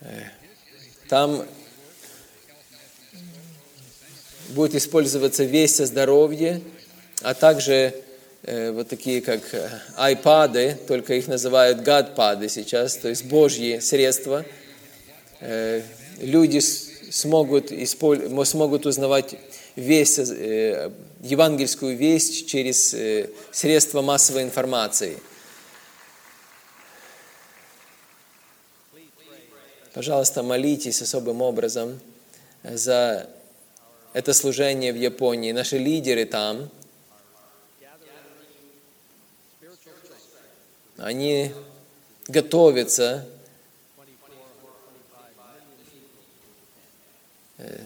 Э, Там будет использоваться весть о здоровье, а также э, вот такие как э, айпады, только их называют гадпады сейчас, то есть божьи средства. Э, люди смогут, исполь- мо- смогут узнавать весть, э, евангельскую весть через э, средства массовой информации. Пожалуйста, молитесь особым образом за это служение в Японии. Наши лидеры там, они готовятся э,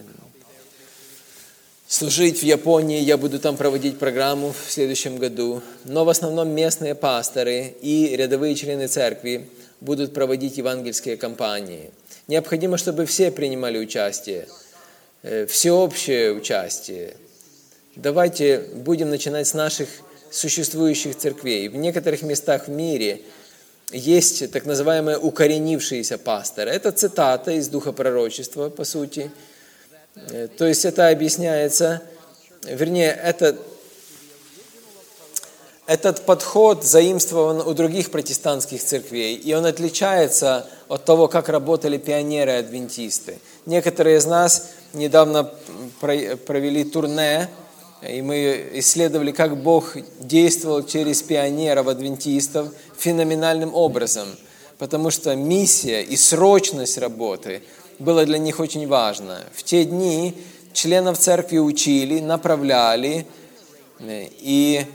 служить в Японии. Я буду там проводить программу в следующем году. Но в основном местные пасторы и рядовые члены церкви будут проводить евангельские кампании. Необходимо, чтобы все принимали участие, э, всеобщее участие. Давайте будем начинать с наших существующих церквей. В некоторых местах в мире есть так называемые укоренившиеся пасторы. Это цитата из Духа пророчества, по сути. Э, То есть это объясняется, вернее, это, этот подход заимствован у других протестантских церквей, и он отличается от того, как работали пионеры-адвентисты. Некоторые из нас недавно про- провели турне, и мы исследовали, как Бог действовал через пионеров-адвентистов феноменальным образом, потому что миссия и срочность работы было для них очень важно. В те дни членов церкви учили, направляли, и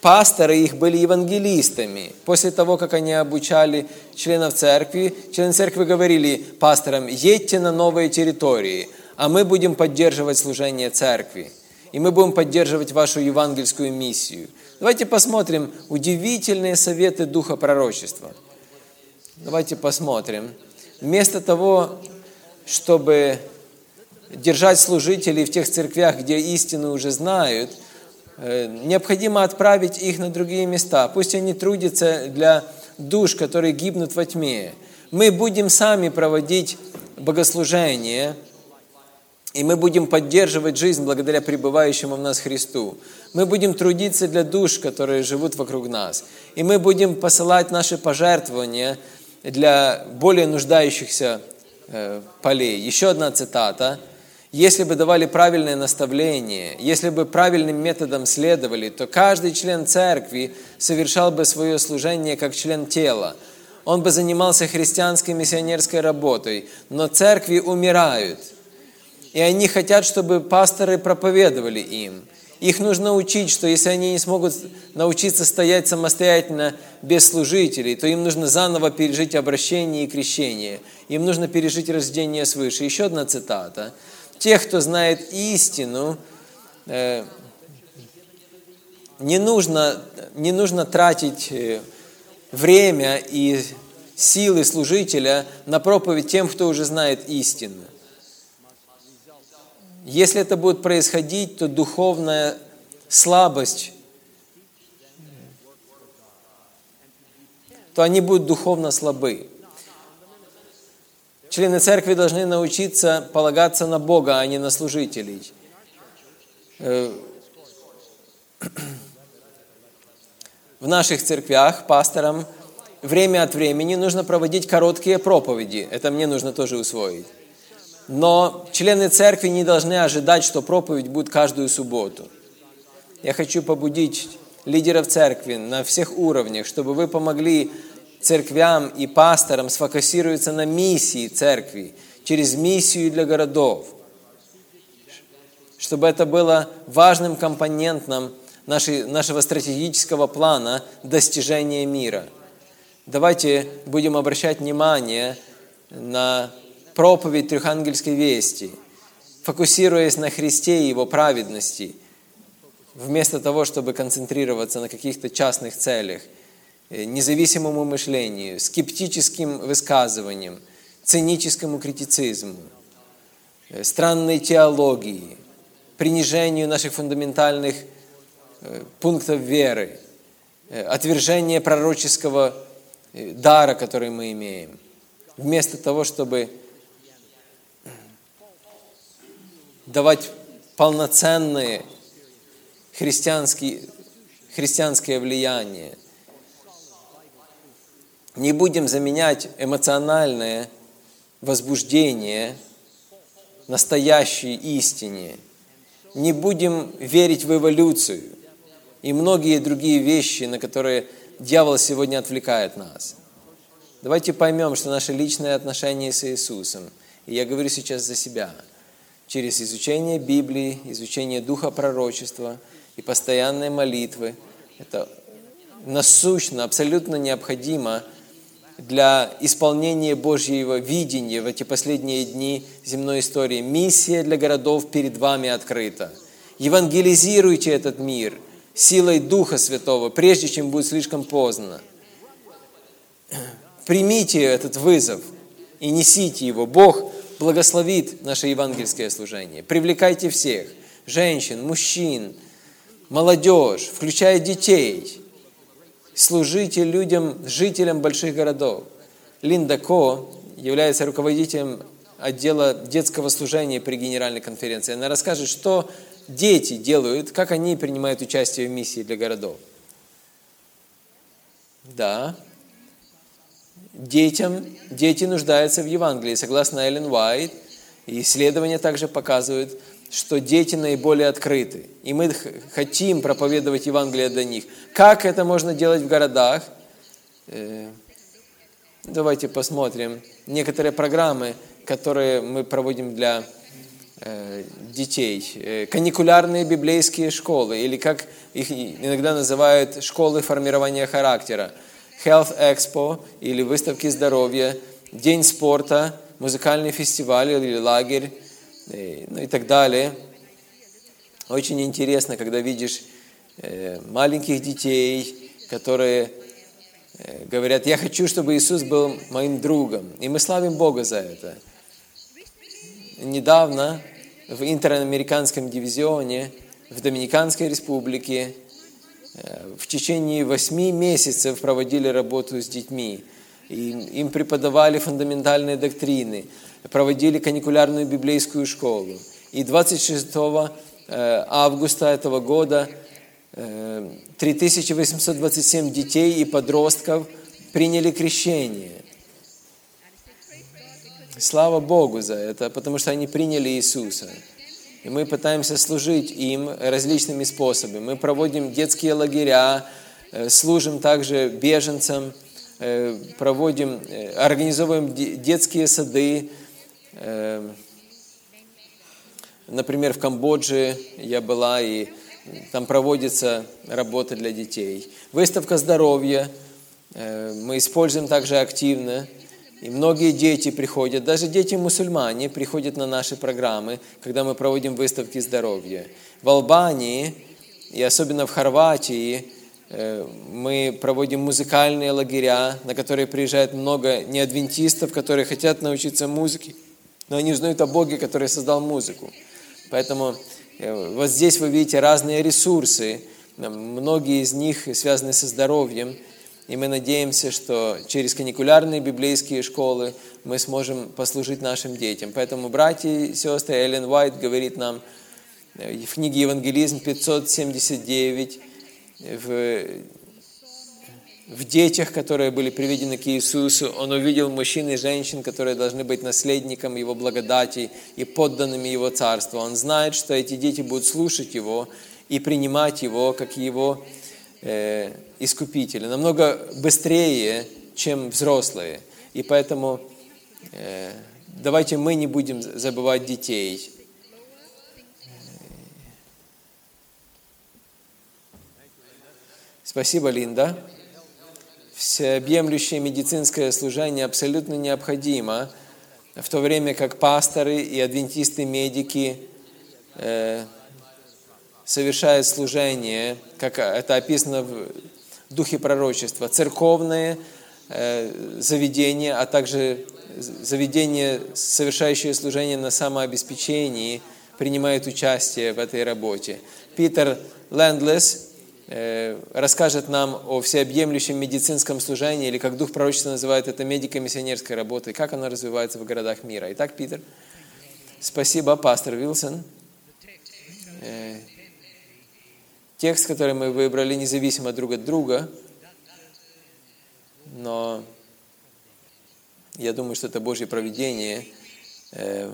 пасторы их были евангелистами. После того, как они обучали членов церкви, члены церкви говорили пасторам, едьте на новые территории, а мы будем поддерживать служение церкви. И мы будем поддерживать вашу евангельскую миссию. Давайте посмотрим удивительные советы Духа пророчества. Давайте посмотрим. Вместо того, чтобы держать служителей в тех церквях, где истину уже знают, э, необходимо отправить их на другие места. Пусть они трудятся для душ, которые гибнут во тьме. Мы будем сами проводить богослужение, и мы будем поддерживать жизнь благодаря пребывающему в нас Христу. Мы будем трудиться для душ, которые живут вокруг нас. И мы будем посылать наши пожертвования для более нуждающихся э, полей. Еще одна цитата. Если бы давали правильное наставление, если бы правильным методом следовали, то каждый член церкви совершал бы свое служение как член тела. Он бы занимался христианской миссионерской работой. Но церкви умирают – и они хотят, чтобы пасторы проповедовали им. Их нужно учить, что если они не смогут научиться стоять самостоятельно без служителей, то им нужно заново пережить обращение и крещение. Им нужно пережить рождение свыше. Еще одна цитата. Тех, кто знает истину, э, не нужно, не нужно тратить э, время и силы служителя на проповедь тем, кто уже знает истину. Если это будет происходить, то духовная слабость, то они будут духовно слабы. Члены церкви должны научиться полагаться на Бога, а не на служителей. Э, В наших церквях пасторам время от времени нужно проводить короткие проповеди. Это мне нужно тоже усвоить. Но члены церкви не должны ожидать, что проповедь будет каждую субботу. Я хочу побудить лидеров церкви на всех уровнях, чтобы вы помогли церквям и пасторам сфокусироваться на миссии церкви, через миссию для городов, чтобы это было важным компонентом нашей, нашего стратегического плана достижения мира. Давайте будем обращать внимание на проповедь трехангельской вести, фокусируясь на Христе и Его праведности, вместо того, чтобы концентрироваться на каких-то частных целях, э, независимому мышлению, скептическим высказываниям, циническому критицизму. э, странной теологии, принижению наших фундаментальных э, пунктов веры, отвержение пророческого дара, который мы имеем, вместо того, чтобы давать полноценное христианские, христианское влияние. Не будем заменять эмоциональное возбуждение настоящей истине. Не будем верить в эволюцию и многие другие вещи, на которые дьявол сегодня отвлекает нас. Давайте поймем, что наше личное отношение с Иисусом, и я говорю сейчас за себя, через изучение Библии, изучение Духа Пророчества и постоянные молитвы, это насущно, абсолютно необходимо для исполнения Божьего видения в эти последние дни земной истории. Миссия для городов перед вами открыта. Евангелизируйте этот мир силой Духа Святого, прежде чем будет слишком поздно. Примите этот вызов и несите его. Бог благословит наше евангельское служение. Привлекайте всех, женщин, мужчин, молодежь, включая детей. Служите людям, жителям больших городов. Линда Ко является руководителем отдела детского служения при Генеральной конференции. Она расскажет, что дети делают, как они принимают участие в миссии для городов. Да, детям, дети нуждаются в Евангелии. Согласно Эллен Уайт, исследования также показывают, что дети наиболее открыты. И мы хотим проповедовать Евангелие до них. Как это можно делать в городах? Э, давайте посмотрим некоторые программы, которые мы проводим для э, детей. Э, каникулярные библейские школы, или как их иногда называют школы формирования характера. Health Expo или выставки здоровья, День спорта, музыкальный фестиваль или лагерь, ну и так далее. Очень интересно, когда видишь э, маленьких детей, которые э, говорят, я хочу, чтобы Иисус был моим другом. И мы славим Бога за это. Недавно в интерамериканском дивизионе в Доминиканской республике Э, в течение восьми месяцев проводили работу с детьми. И им преподавали фундаментальные доктрины, проводили каникулярную библейскую школу. И 26 э, августа этого года 3827 э, детей и подростков приняли крещение. Слава Богу за это, потому что они приняли Иисуса. И мы пытаемся служить им различными способами. Мы проводим детские лагеря, э, служим также беженцам, э, проводим, э, организовываем детские сады. Например, в Камбодже я была, и там проводится работа для детей. Выставка здоровья мы используем также активно. И многие дети приходят, даже дети-мусульмане приходят на наши программы, когда мы проводим выставки здоровья. В Албании и особенно в Хорватии э, мы проводим музыкальные лагеря, на которые приезжает много неадвентистов, которые хотят научиться музыке, но они узнают о Боге, который создал музыку. Поэтому э, вот здесь вы видите разные ресурсы, многие из них связаны со здоровьем, и мы надеемся, что через каникулярные библейские школы мы сможем послужить нашим детям. Поэтому, братья и сестры, Эллен Уайт говорит нам э, в книге «Евангелизм» 579, в, в детях, которые были приведены к Иисусу, он увидел мужчин и женщин, которые должны быть наследником Его благодати и подданными Его Царства. Он знает, что эти дети будут слушать Его и принимать Его как Его э, искупителя, намного быстрее, чем взрослые. И поэтому э, давайте мы не будем забывать детей. Спасибо, Линда. Всеобъемлющее медицинское служение абсолютно необходимо, в то время как пасторы и адвентисты-медики э, совершают служение, как это описано в духе пророчества, церковные э, заведения, а также заведения, совершающие служение на самообеспечении, принимают участие в этой работе. Питер Лендлес э, расскажет нам о всеобъемлющем медицинском служении, или как Дух Пророчества называет это медико-миссионерской работой, как она развивается в городах мира. Итак, Питер, спасибо, пастор Вилсон. Текст, который мы выбрали, независимо друг от друга, но я думаю, что это Божье проведение э,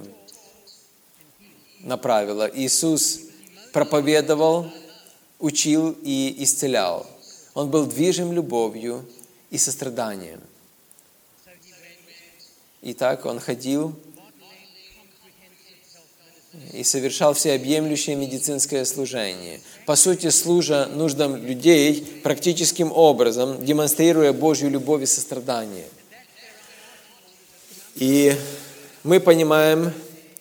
направило. Иисус проповедовал, учил и исцелял. Он был движим любовью и состраданием. Итак, он ходил и совершал всеобъемлющее медицинское служение. По сути, служа нуждам людей практическим образом, демонстрируя Божью любовь и сострадание. И мы понимаем,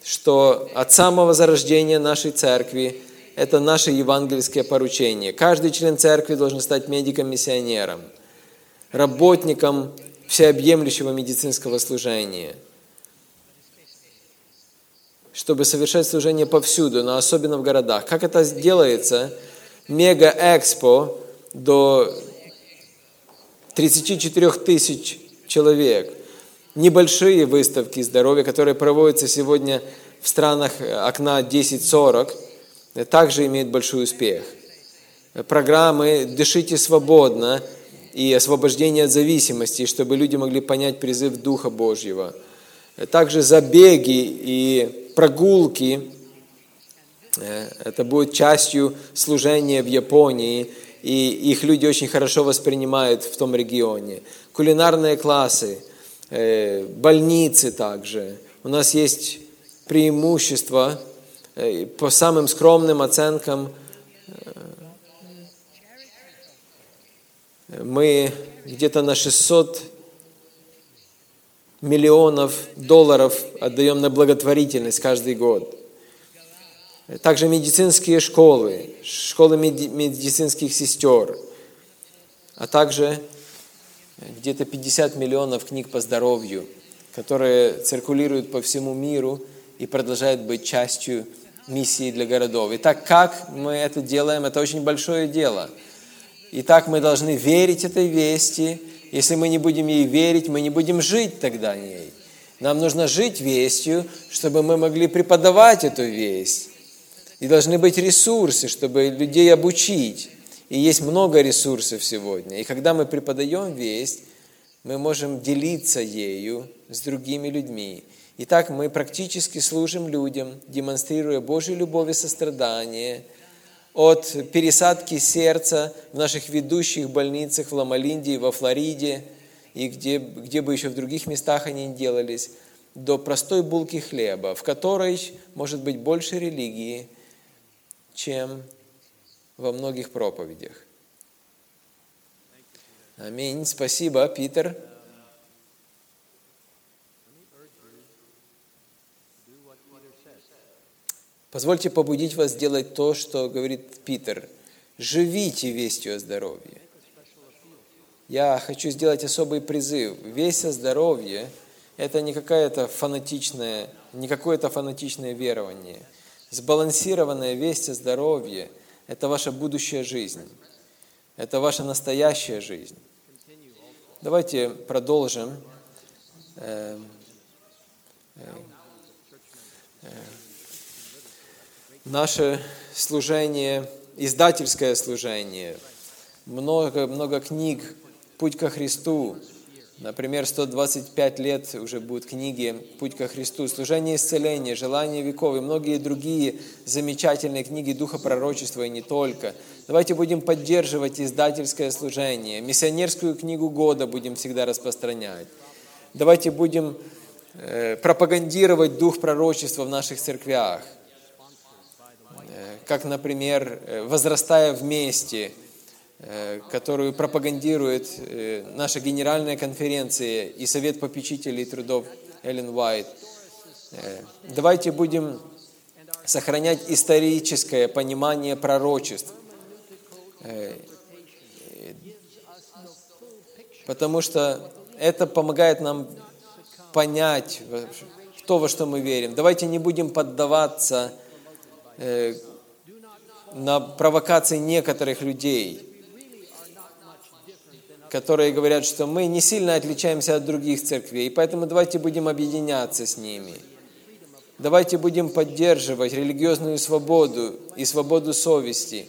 что от самого зарождения нашей церкви это наше евангельское поручение. Каждый член церкви должен стать медиком-миссионером, работником всеобъемлющего медицинского служения – чтобы совершать служение повсюду, но особенно в городах. Как это делается? Мега-экспо до 34 тысяч человек. Небольшие выставки здоровья, которые проводятся сегодня в странах окна 1040, также имеют большой успех. Программы «Дышите свободно» и «Освобождение от зависимости», чтобы люди могли понять призыв Духа Божьего. Также забеги и прогулки, э, это будет частью служения в Японии, и их люди очень хорошо воспринимают в том регионе. Кулинарные классы, э, больницы также. У нас есть преимущество э, по самым скромным оценкам мы где-то на 600 миллионов долларов отдаем на благотворительность каждый год. Также медицинские школы, школы медицинских сестер, а также где-то 50 миллионов книг по здоровью, которые циркулируют по всему миру и продолжают быть частью миссии для городов. Итак, как мы это делаем, это очень большое дело. Итак, мы должны верить этой вести, если мы не будем ей верить, мы не будем жить тогда ней. Нам нужно жить вестью, чтобы мы могли преподавать эту весть. И должны быть ресурсы, чтобы людей обучить. И есть много ресурсов сегодня. И когда мы преподаем весть, мы можем делиться ею с другими людьми. И так мы практически служим людям, демонстрируя Божью любовь и сострадание – от пересадки сердца в наших ведущих больницах в Ламалинде и во Флориде, и где, где бы еще в других местах они не делались, до простой булки хлеба, в которой может быть больше религии, чем во многих проповедях. Аминь. Спасибо, Питер. Позвольте побудить вас сделать то, что говорит Питер. Живите вестью о здоровье. Я хочу сделать особый призыв. Весть о здоровье – это не какая-то фанатичная, не какое-то фанатичное верование. Сбалансированная весть о здоровье – это ваша будущая жизнь. Это ваша настоящая жизнь. Давайте продолжим. Э, э, э, наше служение, издательское служение, много, много книг «Путь ко Христу», Например, 125 лет уже будут книги «Путь ко Христу», «Служение исцеления», «Желание веков» и многие другие замечательные книги Духа Пророчества и не только. Давайте будем поддерживать издательское служение. Миссионерскую книгу года будем всегда распространять. Давайте будем э, пропагандировать Дух Пророчества в наших церквях – как, например, э, «Возрастая вместе», э, которую пропагандирует э, наша генеральная конференция и Совет попечителей трудов Эллен Уайт. Давайте будем сохранять историческое понимание пророчеств, потому что это помогает нам понять, то, во что мы верим. Давайте не будем поддаваться на провокации некоторых людей, которые говорят, что мы не сильно отличаемся от других церквей, поэтому давайте будем объединяться с ними. Давайте будем поддерживать религиозную свободу и свободу совести.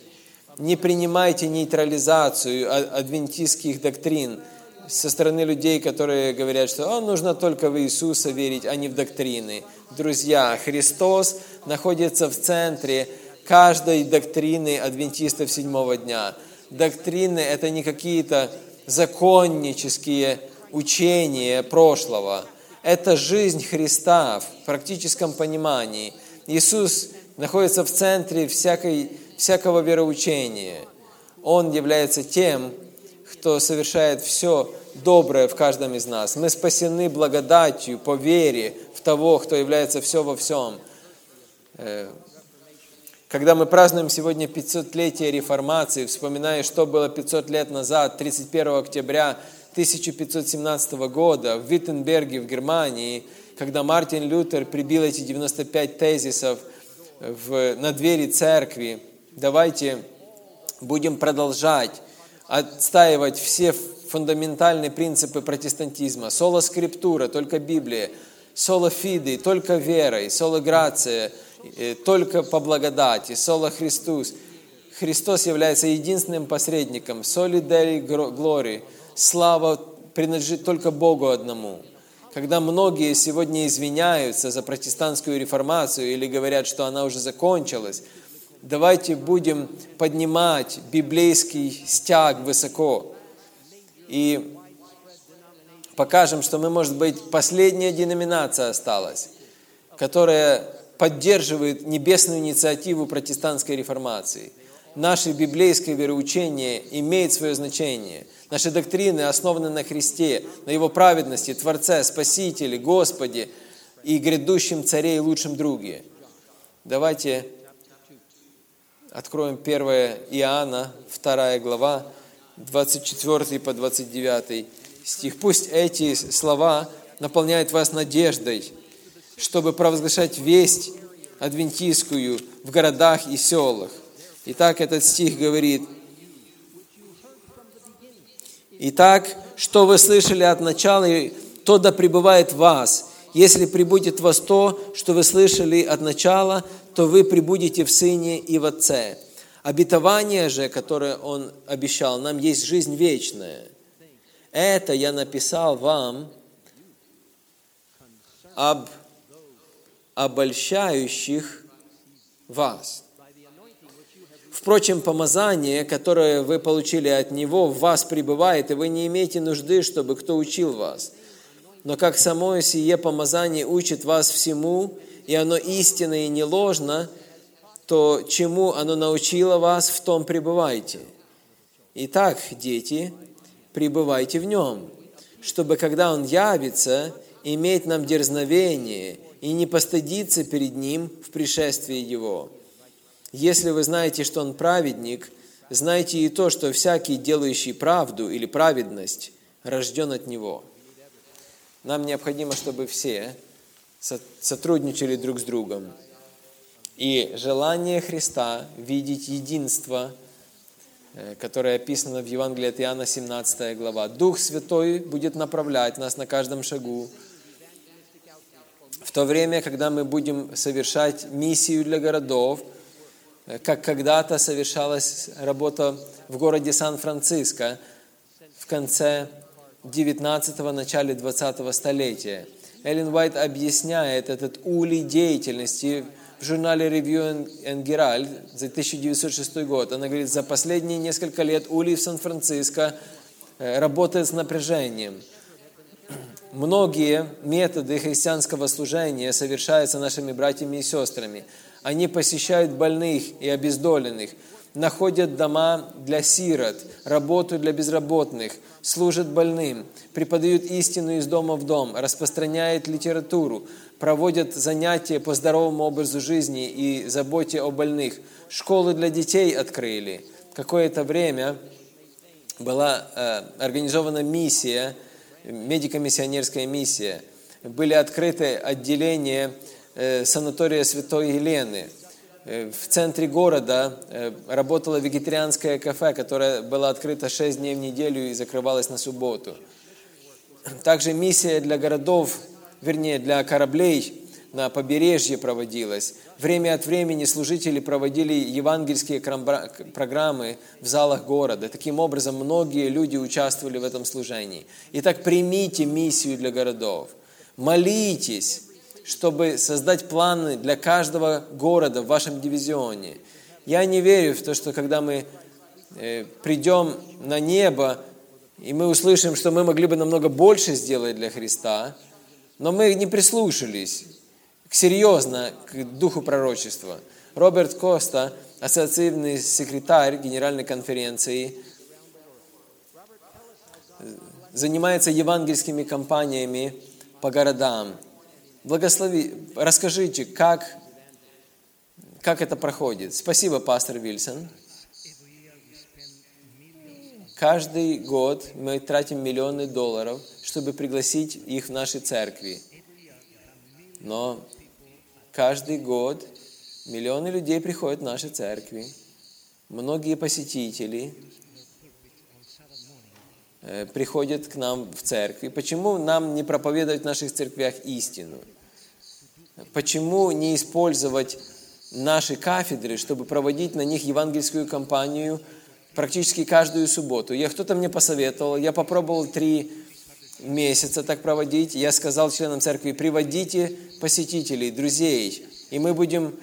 Не принимайте нейтрализацию адвентистских доктрин со стороны людей, которые говорят, что «А, нужно только в Иисуса верить, а не в доктрины. Друзья, Христос находится в центре каждой доктрины адвентистов седьмого дня. Доктрины – это не какие-то законнические учения прошлого. Это жизнь Христа в практическом понимании. Иисус находится в центре всякой, всякого вероучения. Он является тем, кто совершает все доброе в каждом из нас. Мы спасены благодатью по вере в того, кто является все во всем. Когда мы празднуем сегодня 500-летие реформации, вспоминая, что было 500 лет назад, 31 октября 1517 года в Виттенберге в Германии, когда Мартин Лютер прибил эти 95 тезисов в, на двери церкви, давайте будем продолжать отстаивать все фундаментальные принципы протестантизма. Соло скриптура, только Библия. Соло фиды, только верой. Соло грация, только по благодати. Соло Христос. Христос является единственным посредником. Соли дели глори. Слава принадлежит только Богу одному. Когда многие сегодня извиняются за протестантскую реформацию или говорят, что она уже закончилась, давайте будем поднимать библейский стяг высоко и покажем, что мы, может быть, последняя деноминация осталась, которая поддерживает небесную инициативу протестантской реформации. Наше библейское вероучение имеет свое значение. Наши доктрины основаны на Христе, на Его праведности, Творце, Спасителе, Господе и грядущем Царе и лучшем друге. Давайте Откроем 1 Иоанна, 2 глава, 24 по 29 стих. Пусть эти слова наполняют вас надеждой, чтобы провозглашать весть адвентистскую в городах и селах. Итак, этот стих говорит, «Итак, что вы слышали от начала, то да пребывает в вас. Если прибудет в вас то, что вы слышали от начала, то вы прибудете в Сыне и в Отце. Обетование же, которое Он обещал, нам есть жизнь вечная. Это я написал вам об обольщающих вас. Впрочем, помазание, которое вы получили от Него, в вас пребывает, и вы не имеете нужды, чтобы кто учил вас. Но как само сие помазание учит вас всему, и оно истинно и не ложно, то чему оно научило вас, в том пребывайте. Итак, дети, пребывайте в нем, чтобы, когда он явится, иметь нам дерзновение и не постыдиться перед ним в пришествии его. Если вы знаете, что он праведник, знайте и то, что всякий, делающий правду или праведность, рожден от него. Нам необходимо, чтобы все сотрудничали друг с другом. И желание Христа видеть единство, э, которое описано в Евангелии от Иоанна, 17 глава. Дух Святой будет направлять нас на каждом шагу. В то время, когда мы будем совершать миссию для городов, э, как когда-то совершалась работа в городе Сан-Франциско в конце 19-го, начале 20-го столетия – Эллен Уайт объясняет этот улей деятельности в журнале Review and Herald за 1906 год. Она говорит, за последние несколько лет улей в Сан-Франциско э, работает с напряжением. Многие методы христианского служения совершаются нашими братьями и сестрами. Они посещают больных и обездоленных, находят дома для сирот, работу для безработных – служат больным, преподают истину из дома в дом, распространяют литературу, проводят занятия по здоровому образу жизни и заботе о больных. Школы для детей открыли. Какое-то время была э, организована миссия, медико-миссионерская миссия были открыты отделения э, санатория Святой Елены. Э, В центре города э, работало вегетарианское кафе, которое было открыто 6 дней в неделю и закрывалось на субботу. Также миссия для городов, вернее, для кораблей на побережье проводилась. Время от времени служители проводили евангельские программы в залах города. Таким образом, многие люди участвовали в этом служении. Итак, примите миссию для городов. Молитесь, чтобы создать планы для каждого города в вашем дивизионе. Я не верю в то, что когда мы э, придем на небо, и мы услышим, что мы могли бы намного больше сделать для Христа, но мы не прислушались серьезно к духу пророчества. Роберт Коста, ассоциативный секретарь Генеральной конференции, занимается евангельскими кампаниями по городам. Благослови, расскажите, как, как это проходит. Спасибо, пастор Вильсон. Каждый год мы тратим миллионы долларов, чтобы пригласить их в наши церкви. Но каждый год миллионы людей приходят в наши церкви. Многие посетители э, приходят к нам в церкви. Почему нам не проповедовать в наших церквях истину? Почему не использовать наши кафедры, чтобы проводить на них евангельскую кампанию практически каждую субботу? Я кто-то мне посоветовал, я попробовал три месяца так проводить. Я сказал членам церкви, приводите посетителей, друзей, и мы будем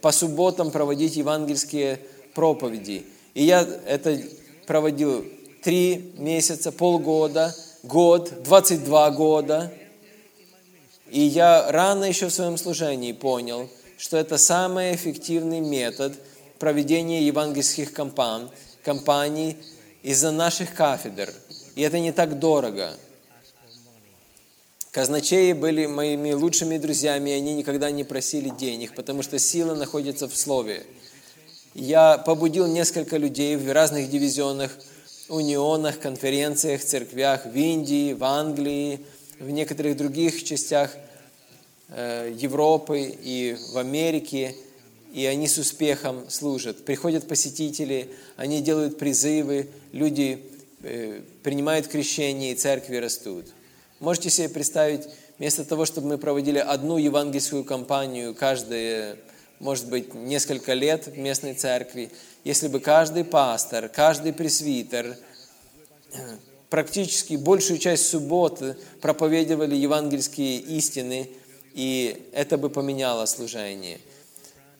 по субботам проводить евангельские проповеди. И я это проводил три месяца, полгода, год, 22 года. И я рано еще в своем служении понял, что это самый эффективный метод проведения евангельских кампан, кампаний из-за наших кафедр. И это не так дорого. Казначеи были моими лучшими друзьями, и они никогда не просили денег, потому что сила находится в Слове. Я побудил несколько людей в разных дивизионах, унионах, конференциях, церквях в Индии, в Англии, в некоторых других частях э, Европы и в Америке, и они с успехом служат. Приходят посетители, они делают призывы, люди э, принимают крещение, и церкви растут. Можете себе представить, вместо того, чтобы мы проводили одну евангельскую кампанию каждые, может быть, несколько лет в местной церкви, если бы каждый пастор, каждый пресвитер практически большую часть субботы проповедовали евангельские истины, и это бы поменяло служение.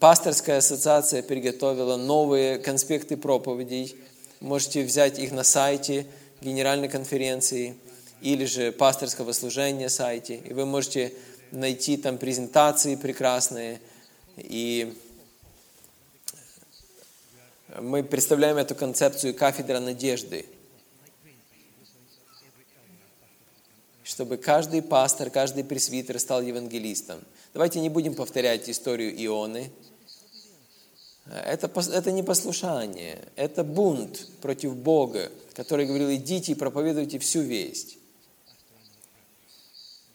Пасторская ассоциация приготовила новые конспекты проповедей. Можете взять их на сайте Генеральной конференции – или же пасторского служения сайте, и вы можете найти там презентации прекрасные. И мы представляем эту концепцию кафедра надежды, чтобы каждый пастор, каждый пресвитер стал евангелистом. Давайте не будем повторять историю Ионы. Это, это не послушание, это бунт против Бога, который говорил, идите и проповедуйте всю весть.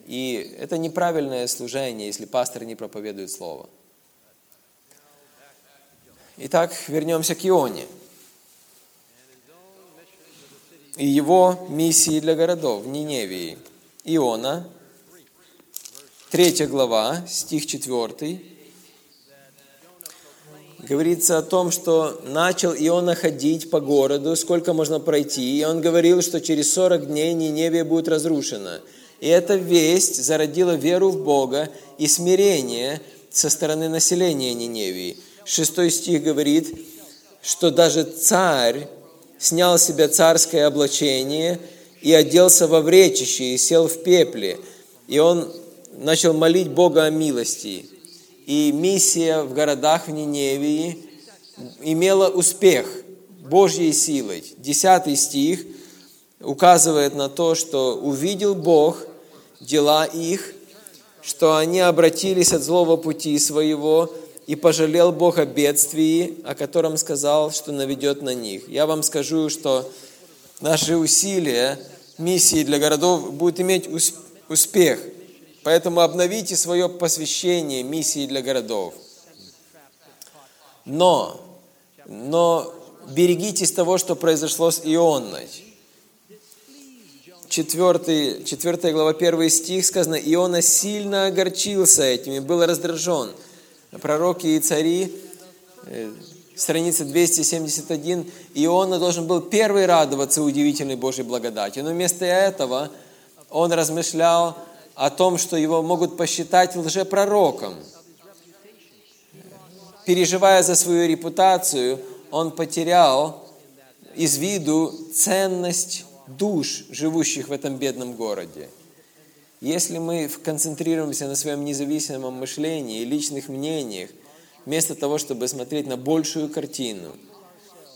И это неправильное служение, если пастор не проповедует Слово. Итак, вернемся к Ионе. И его миссии для городов Ниневии. Иона, 3 глава, стих 4, говорится о том, что начал Иона ходить по городу, сколько можно пройти, и он говорил, что через 40 дней Ниневия будет разрушена – и эта весть зародила веру в Бога и смирение со стороны населения Ниневии. Шестой стих говорит, что даже царь снял с себя царское облачение и оделся во вречище и сел в пепле. И он начал молить Бога о милости. И миссия в городах в Ниневии имела успех Божьей силой. Десятый стих указывает на то, что увидел Бог дела их, что они обратились от злого пути своего, и пожалел Бог о бедствии, о котором сказал, что наведет на них. Я вам скажу, что наши усилия, миссии для городов будут иметь успех. Поэтому обновите свое посвящение миссии для городов. Но, но берегитесь того, что произошло с Ионной. 4, 4 глава, 1 стих сказано, Иона сильно огорчился этим и был раздражен. Пророки и цари, э, страница 271, Иона должен был первый радоваться удивительной Божьей благодати. Но вместо этого он размышлял о том, что его могут посчитать лжепророком. Переживая за свою репутацию, он потерял из виду ценность душ, живущих в этом бедном городе. Если мы концентрируемся на своем независимом мышлении и личных мнениях, вместо того, чтобы смотреть на большую картину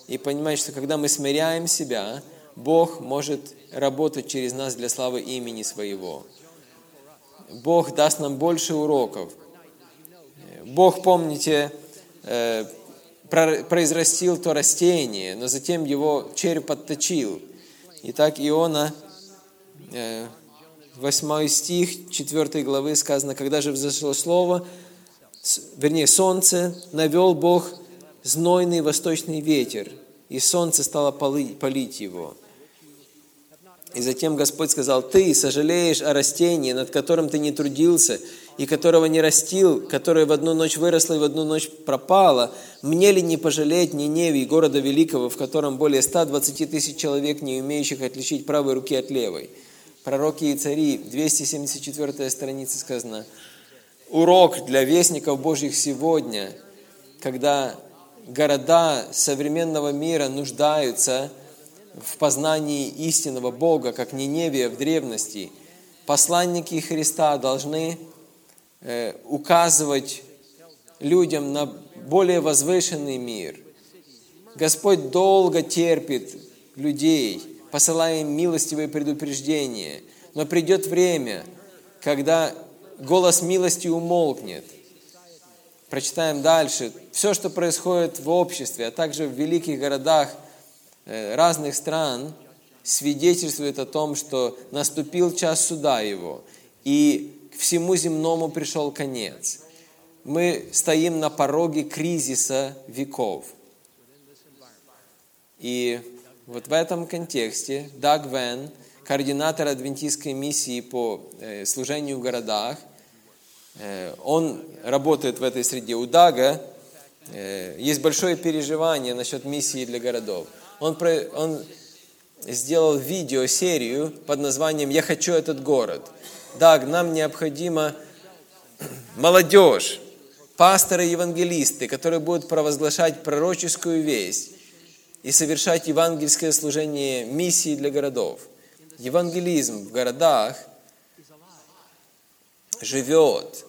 и понимать, что когда мы смиряем себя, Бог может работать через нас для славы имени Своего. Бог даст нам больше уроков. Бог, помните, э, произрастил то растение, но затем его череп отточил – Итак, Иона, 8 э, стих 4 главы сказано, когда же взошло слово, вернее, солнце, навел Бог знойный восточный ветер, и солнце стало полить его. И затем Господь сказал, ты сожалеешь о растении, над которым ты не трудился, и которого не растил, которое в одну ночь выросло и в одну ночь пропало, мне ли не пожалеть Ниневии, города великого, в котором более 120 тысяч человек, не умеющих отличить правой руки от левой? Пророки и цари, 274 страница сказано. Урок для вестников Божьих сегодня, когда города современного мира нуждаются в познании истинного Бога, как Ниневия в древности, посланники Христа должны Э, указывать людям на более возвышенный мир. Господь долго терпит людей, посылая им милостивые предупреждения. Но придет время, когда голос милости умолкнет. Прочитаем дальше. Все, что происходит в обществе, а также в великих городах э, разных стран, свидетельствует о том, что наступил час суда его. И всему земному пришел конец. Мы стоим на пороге кризиса веков. И вот в этом контексте Даг Вен, координатор адвентистской миссии по э, служению в городах, э, он работает в этой среде. У Дага э, есть большое переживание насчет миссии для городов. Он, он сделал видеосерию под названием «Я хочу этот город». Так, нам необходима молодежь, пасторы евангелисты, которые будут провозглашать пророческую весть и совершать евангельское служение миссии для городов. Евангелизм в городах живет.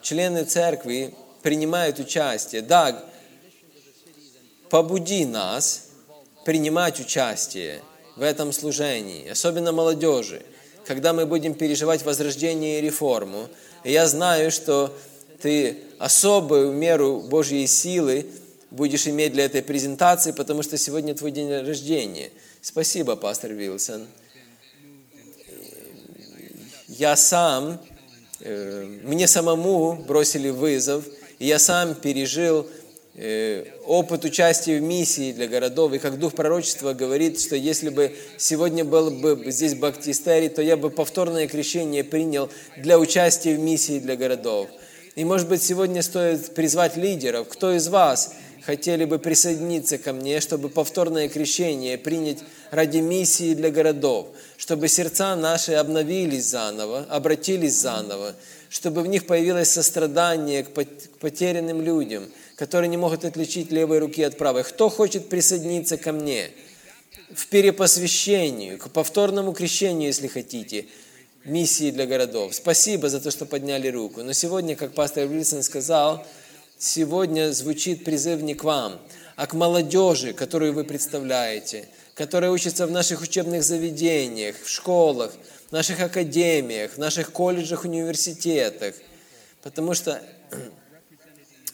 Члены церкви принимают участие. Даг, побуди нас принимать участие в этом служении, особенно молодежи, когда мы будем переживать возрождение и реформу. И я знаю, что ты особую меру Божьей силы будешь иметь для этой презентации, потому что сегодня твой день рождения. Спасибо, пастор Вилсон. Я сам, э, мне самому бросили вызов, и я сам пережил опыт участия в миссии для городов. И как Дух Пророчества говорит, что если бы сегодня был бы здесь баптистерий, то я бы повторное крещение принял для участия в миссии для городов. И может быть сегодня стоит призвать лидеров. Кто из вас хотели бы присоединиться ко мне, чтобы повторное крещение принять ради миссии для городов, чтобы сердца наши обновились заново, обратились заново, чтобы в них появилось сострадание к потерянным людям – которые не могут отличить левой руки от правой. Кто хочет присоединиться ко мне в перепосвящению, к повторному крещению, если хотите, миссии для городов? Спасибо за то, что подняли руку. Но сегодня, как пастор Вильсон сказал, сегодня звучит призыв не к вам, а к молодежи, которую вы представляете, которая учится в наших учебных заведениях, в школах, в наших академиях, в наших колледжах, университетах. Потому что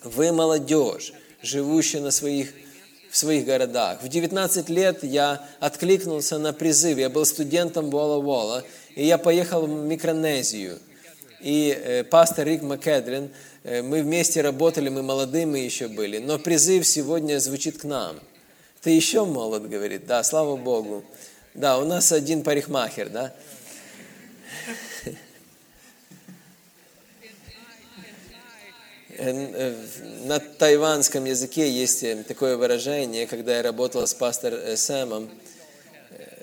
вы молодежь, живущая на своих в своих городах. В 19 лет я откликнулся на призыв. Я был студентом Вола-Вола, и я поехал в Микронезию. И э, пастор Рик Македрин, э, мы вместе работали, мы молодыми еще были. Но призыв сегодня звучит к нам. Ты еще молод, говорит. Да, слава Богу. Да, у нас один парикмахер, да. На тайванском языке есть э, такое выражение, когда я работал с пастором э, Сэмом,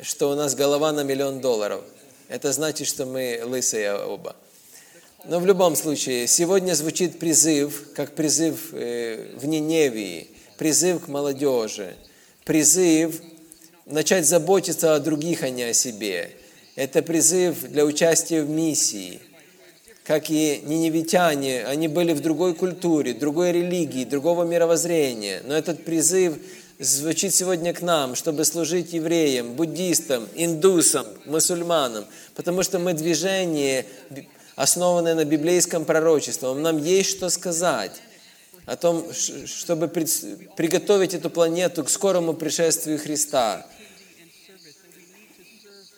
что у нас голова на миллион долларов. Это значит, что мы лысые оба. Но в любом случае, сегодня звучит призыв, как призыв в Ниневии, призыв к молодежи, призыв начать заботиться о других, а не о себе. Это призыв для участия в миссии – как и ниневитяне, они были в другой культуре, другой религии, другого мировоззрения. Но этот призыв звучит сегодня к нам, чтобы служить евреям, буддистам, индусам, мусульманам, потому что мы движение, основанное на библейском пророчестве. Нам есть что сказать о том, чтобы приготовить эту планету к скорому пришествию Христа.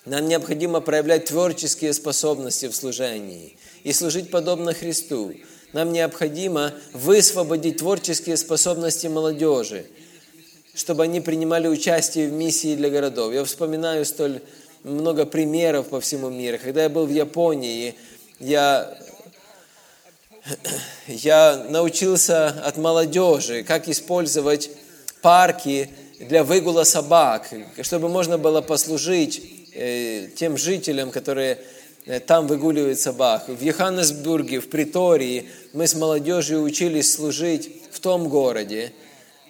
Нам необходимо проявлять творческие способности в служении и служить подобно Христу. Нам необходимо высвободить творческие способности молодежи, чтобы они принимали участие в миссии для городов. Я вспоминаю столь много примеров по всему миру. Когда я был в Японии, я, я научился от молодежи, как использовать парки для выгула собак, чтобы можно было послужить э, тем жителям, которые там выгуливает собак. В Йоханнесбурге, в Притории мы с молодежью учились служить в том городе,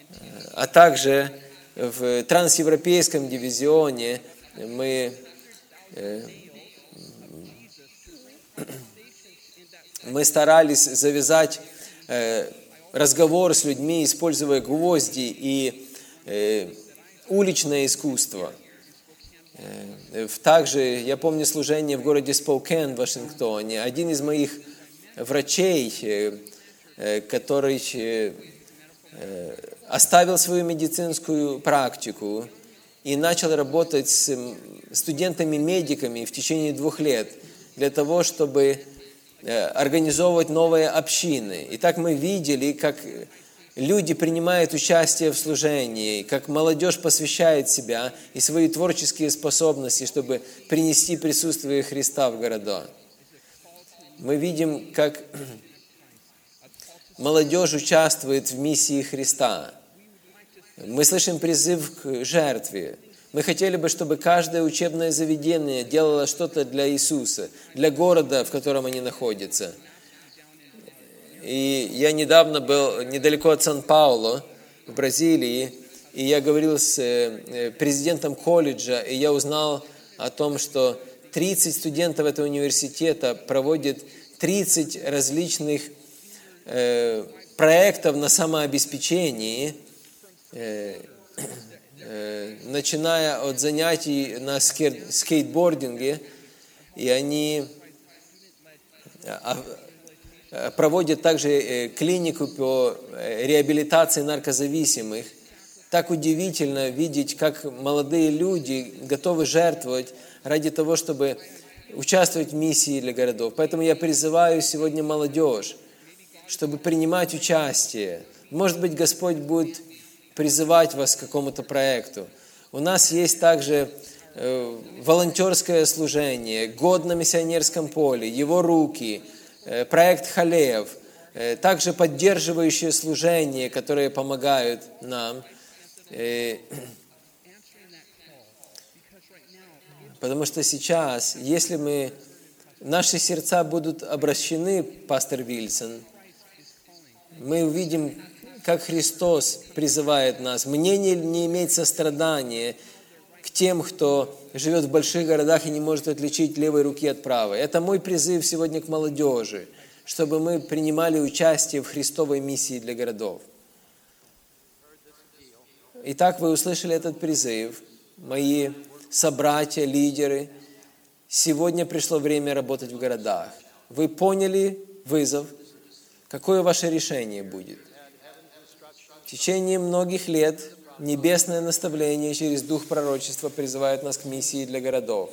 э, а также в трансевропейском дивизионе мы э, мы старались завязать разговор с людьми, используя гвозди и уличное искусство – Э, также я помню служение в городе Споукен в Вашингтоне. Один из моих врачей, э, э, который оставил свою медицинскую практику и начал работать с студентами-медиками в течение двух лет для того, чтобы организовывать новые общины. И так мы видели, как люди принимают участие в служении, как молодежь посвящает себя и свои творческие способности, чтобы принести присутствие Христа в города. Мы видим, как молодежь участвует в миссии Христа. Мы слышим призыв к жертве. Мы хотели бы, чтобы каждое учебное заведение делало что-то для Иисуса, для города, в котором они находятся – и я недавно был недалеко от Сан-Пауло, в Бразилии, и я говорил с э, президентом колледжа, и я узнал о том, что 30 студентов этого университета проводят 30 различных э, проектов на самообеспечении, э, э, начиная от занятий на скейтбординге, и они а, Э, проводит также э, клинику по э, реабилитации наркозависимых. Так удивительно видеть, как молодые люди готовы жертвовать ради того, чтобы участвовать в миссии для городов. Поэтому я призываю сегодня молодежь, чтобы принимать участие. Может быть, Господь будет призывать вас к какому-то проекту. У нас есть также волонтерское служение, год на миссионерском поле, его руки – Э, проект Халеев, э, также поддерживающие служения, которые помогают нам. Э, потому что сейчас, если мы, наши сердца будут обращены, пастор Вильсон, мы увидим, как Христос призывает нас. Мне не, не иметь сострадания к тем, кто живет в больших городах и не может отличить левой руки от правой. Это мой призыв сегодня к молодежи, чтобы мы принимали участие в Христовой миссии для городов. Итак, вы услышали этот призыв, мои собратья, лидеры. Сегодня пришло время работать в городах. Вы поняли вызов? Какое ваше решение будет? В течение многих лет Небесное наставление через дух пророчества призывает нас к миссии для городов.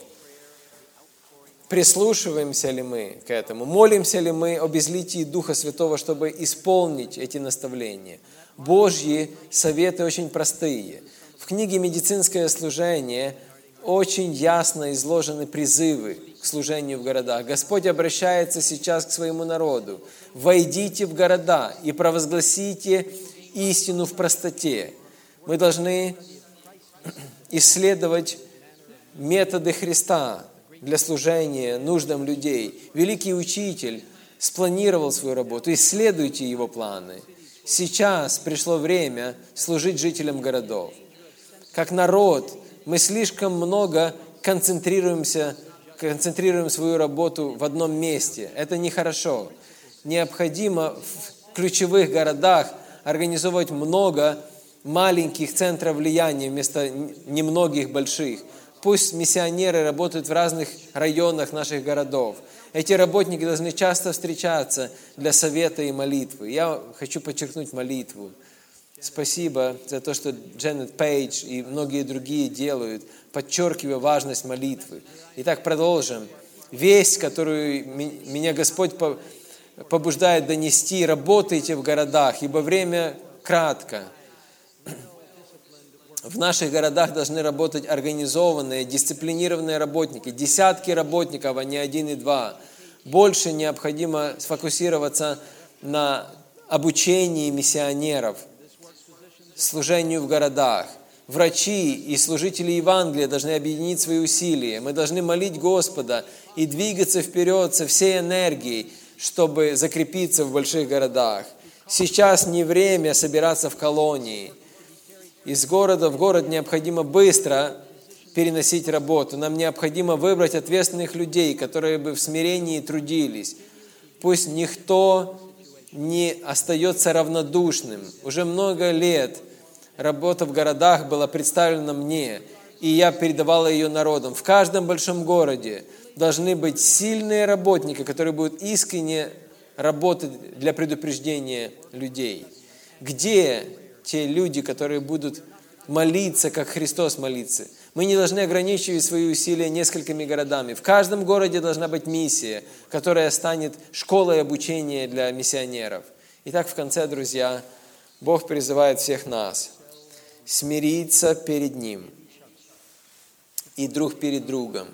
Прислушиваемся ли мы к этому? Молимся ли мы об излитии Духа Святого, чтобы исполнить эти наставления? Божьи советы очень простые. В книге «Медицинское служение» очень ясно изложены призывы к служению в городах. Господь обращается сейчас к своему народу. «Войдите в города и провозгласите истину в простоте». Мы должны исследовать методы Христа для служения нуждам людей. Великий Учитель спланировал свою работу. Исследуйте его планы. Сейчас пришло время служить жителям городов. Как народ мы слишком много концентрируемся, концентрируем свою работу в одном месте. Это нехорошо. Необходимо в ключевых городах организовать много маленьких центров влияния вместо немногих больших. Пусть миссионеры работают в разных районах наших городов. Эти работники должны часто встречаться для совета и молитвы. Я хочу подчеркнуть молитву. Спасибо за то, что Дженнет Пейдж и многие другие делают, подчеркивая важность молитвы. Итак, продолжим. Весть, которую меня Господь побуждает донести, работайте в городах, ибо время кратко в наших городах должны работать организованные, дисциплинированные работники, десятки работников, а не один и два. Больше необходимо сфокусироваться на обучении миссионеров, служению в городах. Врачи и служители Евангелия должны объединить свои усилия. Мы должны молить Господа и двигаться вперед со всей энергией, чтобы закрепиться в больших городах. Сейчас не время собираться в колонии – из города в город необходимо быстро переносить работу. Нам необходимо выбрать ответственных людей, которые бы в смирении трудились. Пусть никто не остается равнодушным. Уже много лет работа в городах была представлена мне, и я передавала ее народам. В каждом большом городе должны быть сильные работники, которые будут искренне работать для предупреждения людей. Где те люди, которые будут молиться, как Христос молится. Мы не должны ограничивать свои усилия несколькими городами. В каждом городе должна быть миссия, которая станет школой обучения для миссионеров. Итак, в конце, друзья, Бог призывает всех нас смириться перед Ним и друг перед другом,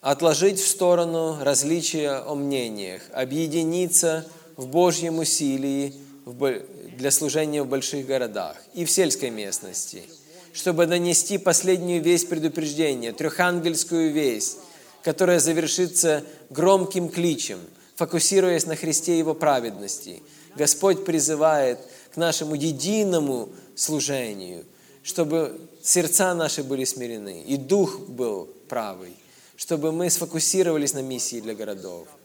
отложить в сторону различия о мнениях, объединиться в Божьем усилии, для служения в больших городах и в сельской местности, чтобы донести последнюю весть предупреждения, трехангельскую весть, которая завершится громким кличем, фокусируясь на Христе Его праведности. Господь призывает к нашему единому служению, чтобы сердца наши были смирены, и дух был правый, чтобы мы сфокусировались на миссии для городов –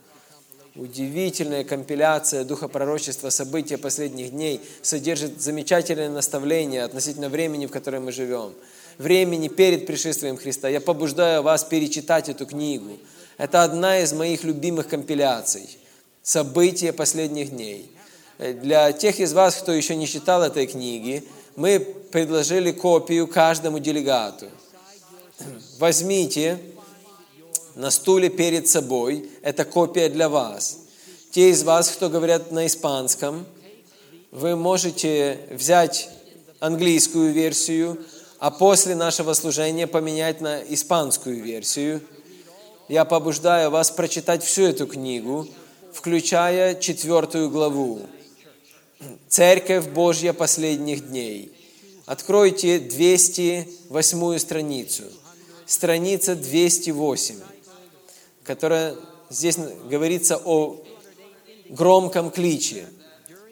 Удивительная компиляция духа пророчества события последних дней содержит замечательное наставление относительно времени, в котором мы живем. Времени перед пришествием Христа. Я побуждаю вас перечитать эту книгу. Это одна из моих любимых компиляций. События последних дней. Для тех из вас, кто еще не читал этой книги, мы предложили копию каждому делегату. Возьмите на стуле перед собой. Это копия для вас. Те из вас, кто говорят на испанском, вы можете взять английскую версию, а после нашего служения поменять на испанскую версию. Я побуждаю вас прочитать всю эту книгу, включая четвертую главу. Церковь Божья последних дней. Откройте 208 страницу. Страница 208 которая здесь говорится о громком кличе.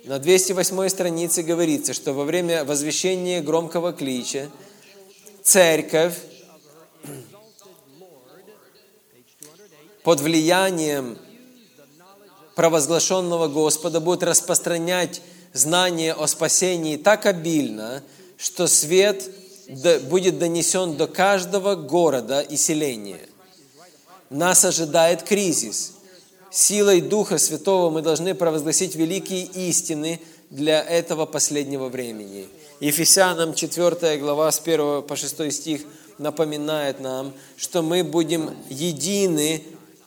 На 208 странице говорится, что во время возвещения громкого клича церковь под влиянием провозглашенного Господа будет распространять знание о спасении так обильно, что свет будет донесен до каждого города и селения нас ожидает кризис. Силой Духа Святого мы должны провозгласить великие истины для этого последнего времени. Ефесянам 4 глава с 1 по 6 стих напоминает нам, что мы будем едины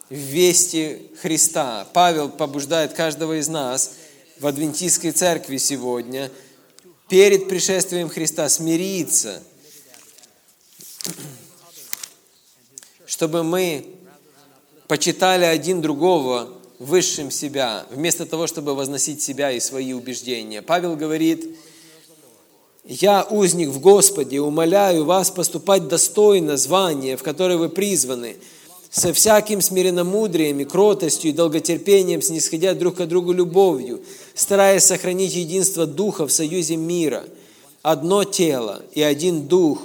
в вести Христа. Павел побуждает каждого из нас в Адвентистской церкви сегодня перед пришествием Христа смириться, чтобы мы почитали один другого высшим себя, вместо того, чтобы возносить себя и свои убеждения. Павел говорит, «Я, узник в Господе, умоляю вас поступать достойно звания, в которое вы призваны, со всяким смиренномудрием и кротостью и долготерпением, снисходя друг к другу любовью, стараясь сохранить единство Духа в союзе мира, одно тело и один Дух,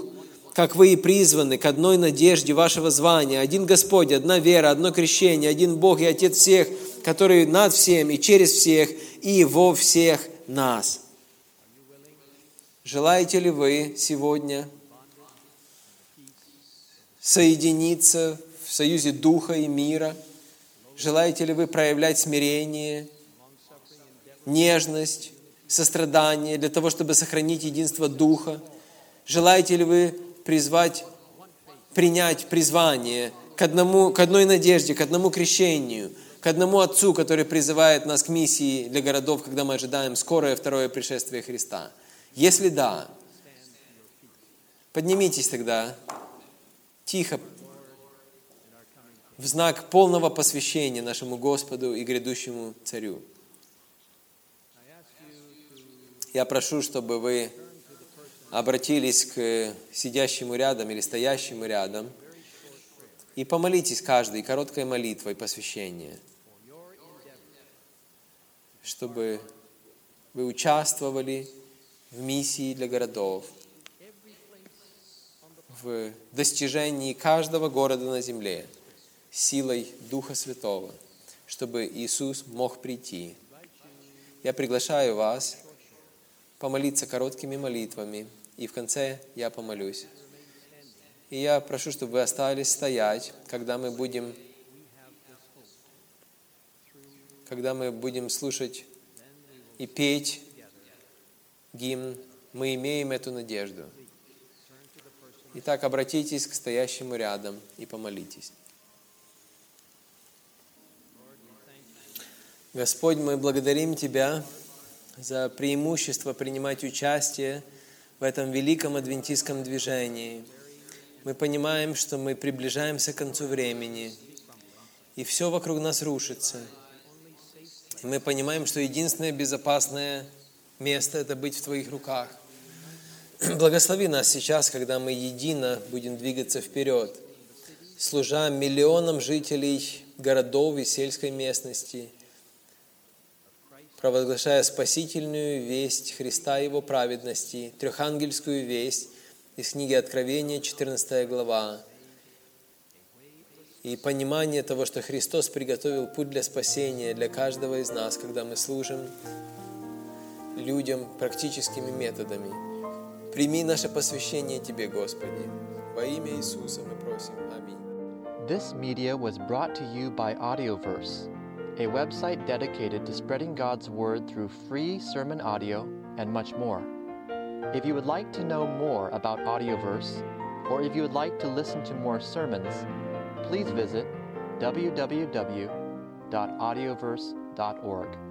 как вы и призваны к одной надежде вашего звания, один Господь, одна вера, одно крещение, один Бог и Отец всех, который над всем и через всех и во всех нас. Желаете ли вы сегодня соединиться в союзе Духа и мира? Желаете ли вы проявлять смирение, нежность, сострадание для того, чтобы сохранить единство Духа? Желаете ли вы призвать, принять призвание к, одному, к одной надежде, к одному крещению, к одному Отцу, который призывает нас к миссии для городов, когда мы ожидаем скорое второе пришествие Христа? Если да, поднимитесь тогда тихо в знак полного посвящения нашему Господу и грядущему Царю. Я прошу, чтобы вы обратились к сидящему рядом или стоящему рядом и помолитесь каждой короткой молитвой посвящения, чтобы вы участвовали в миссии для городов, в достижении каждого города на земле силой Духа Святого, чтобы Иисус мог прийти. Я приглашаю вас помолиться короткими молитвами, и в конце я помолюсь. И я прошу, чтобы вы остались стоять, когда мы будем, когда мы будем слушать и петь гимн «Мы имеем эту надежду». Итак, обратитесь к стоящему рядом и помолитесь. Господь, мы благодарим Тебя за преимущество принимать участие в этом великом адвентистском движении. Мы понимаем, что мы приближаемся к концу времени, и все вокруг нас рушится. И мы понимаем, что единственное безопасное место – это быть в Твоих руках. Благослови нас сейчас, когда мы едино будем двигаться вперед, служа миллионам жителей городов и сельской местности – провозглашая спасительную весть Христа и Его праведности, трехангельскую весть из книги Откровения, 14 глава, и понимание того, что Христос приготовил путь для спасения для каждого из нас, когда мы служим людям практическими методами. Прими наше посвящение Тебе, Господи. Во имя Иисуса мы просим. Аминь. This media was brought to you by Audioverse, a website dedicated to spreading God's Word through free sermon audio and much more. If you would like to know more about Audioverse, or if you would like to listen to more sermons, please visit www.audioverse.org.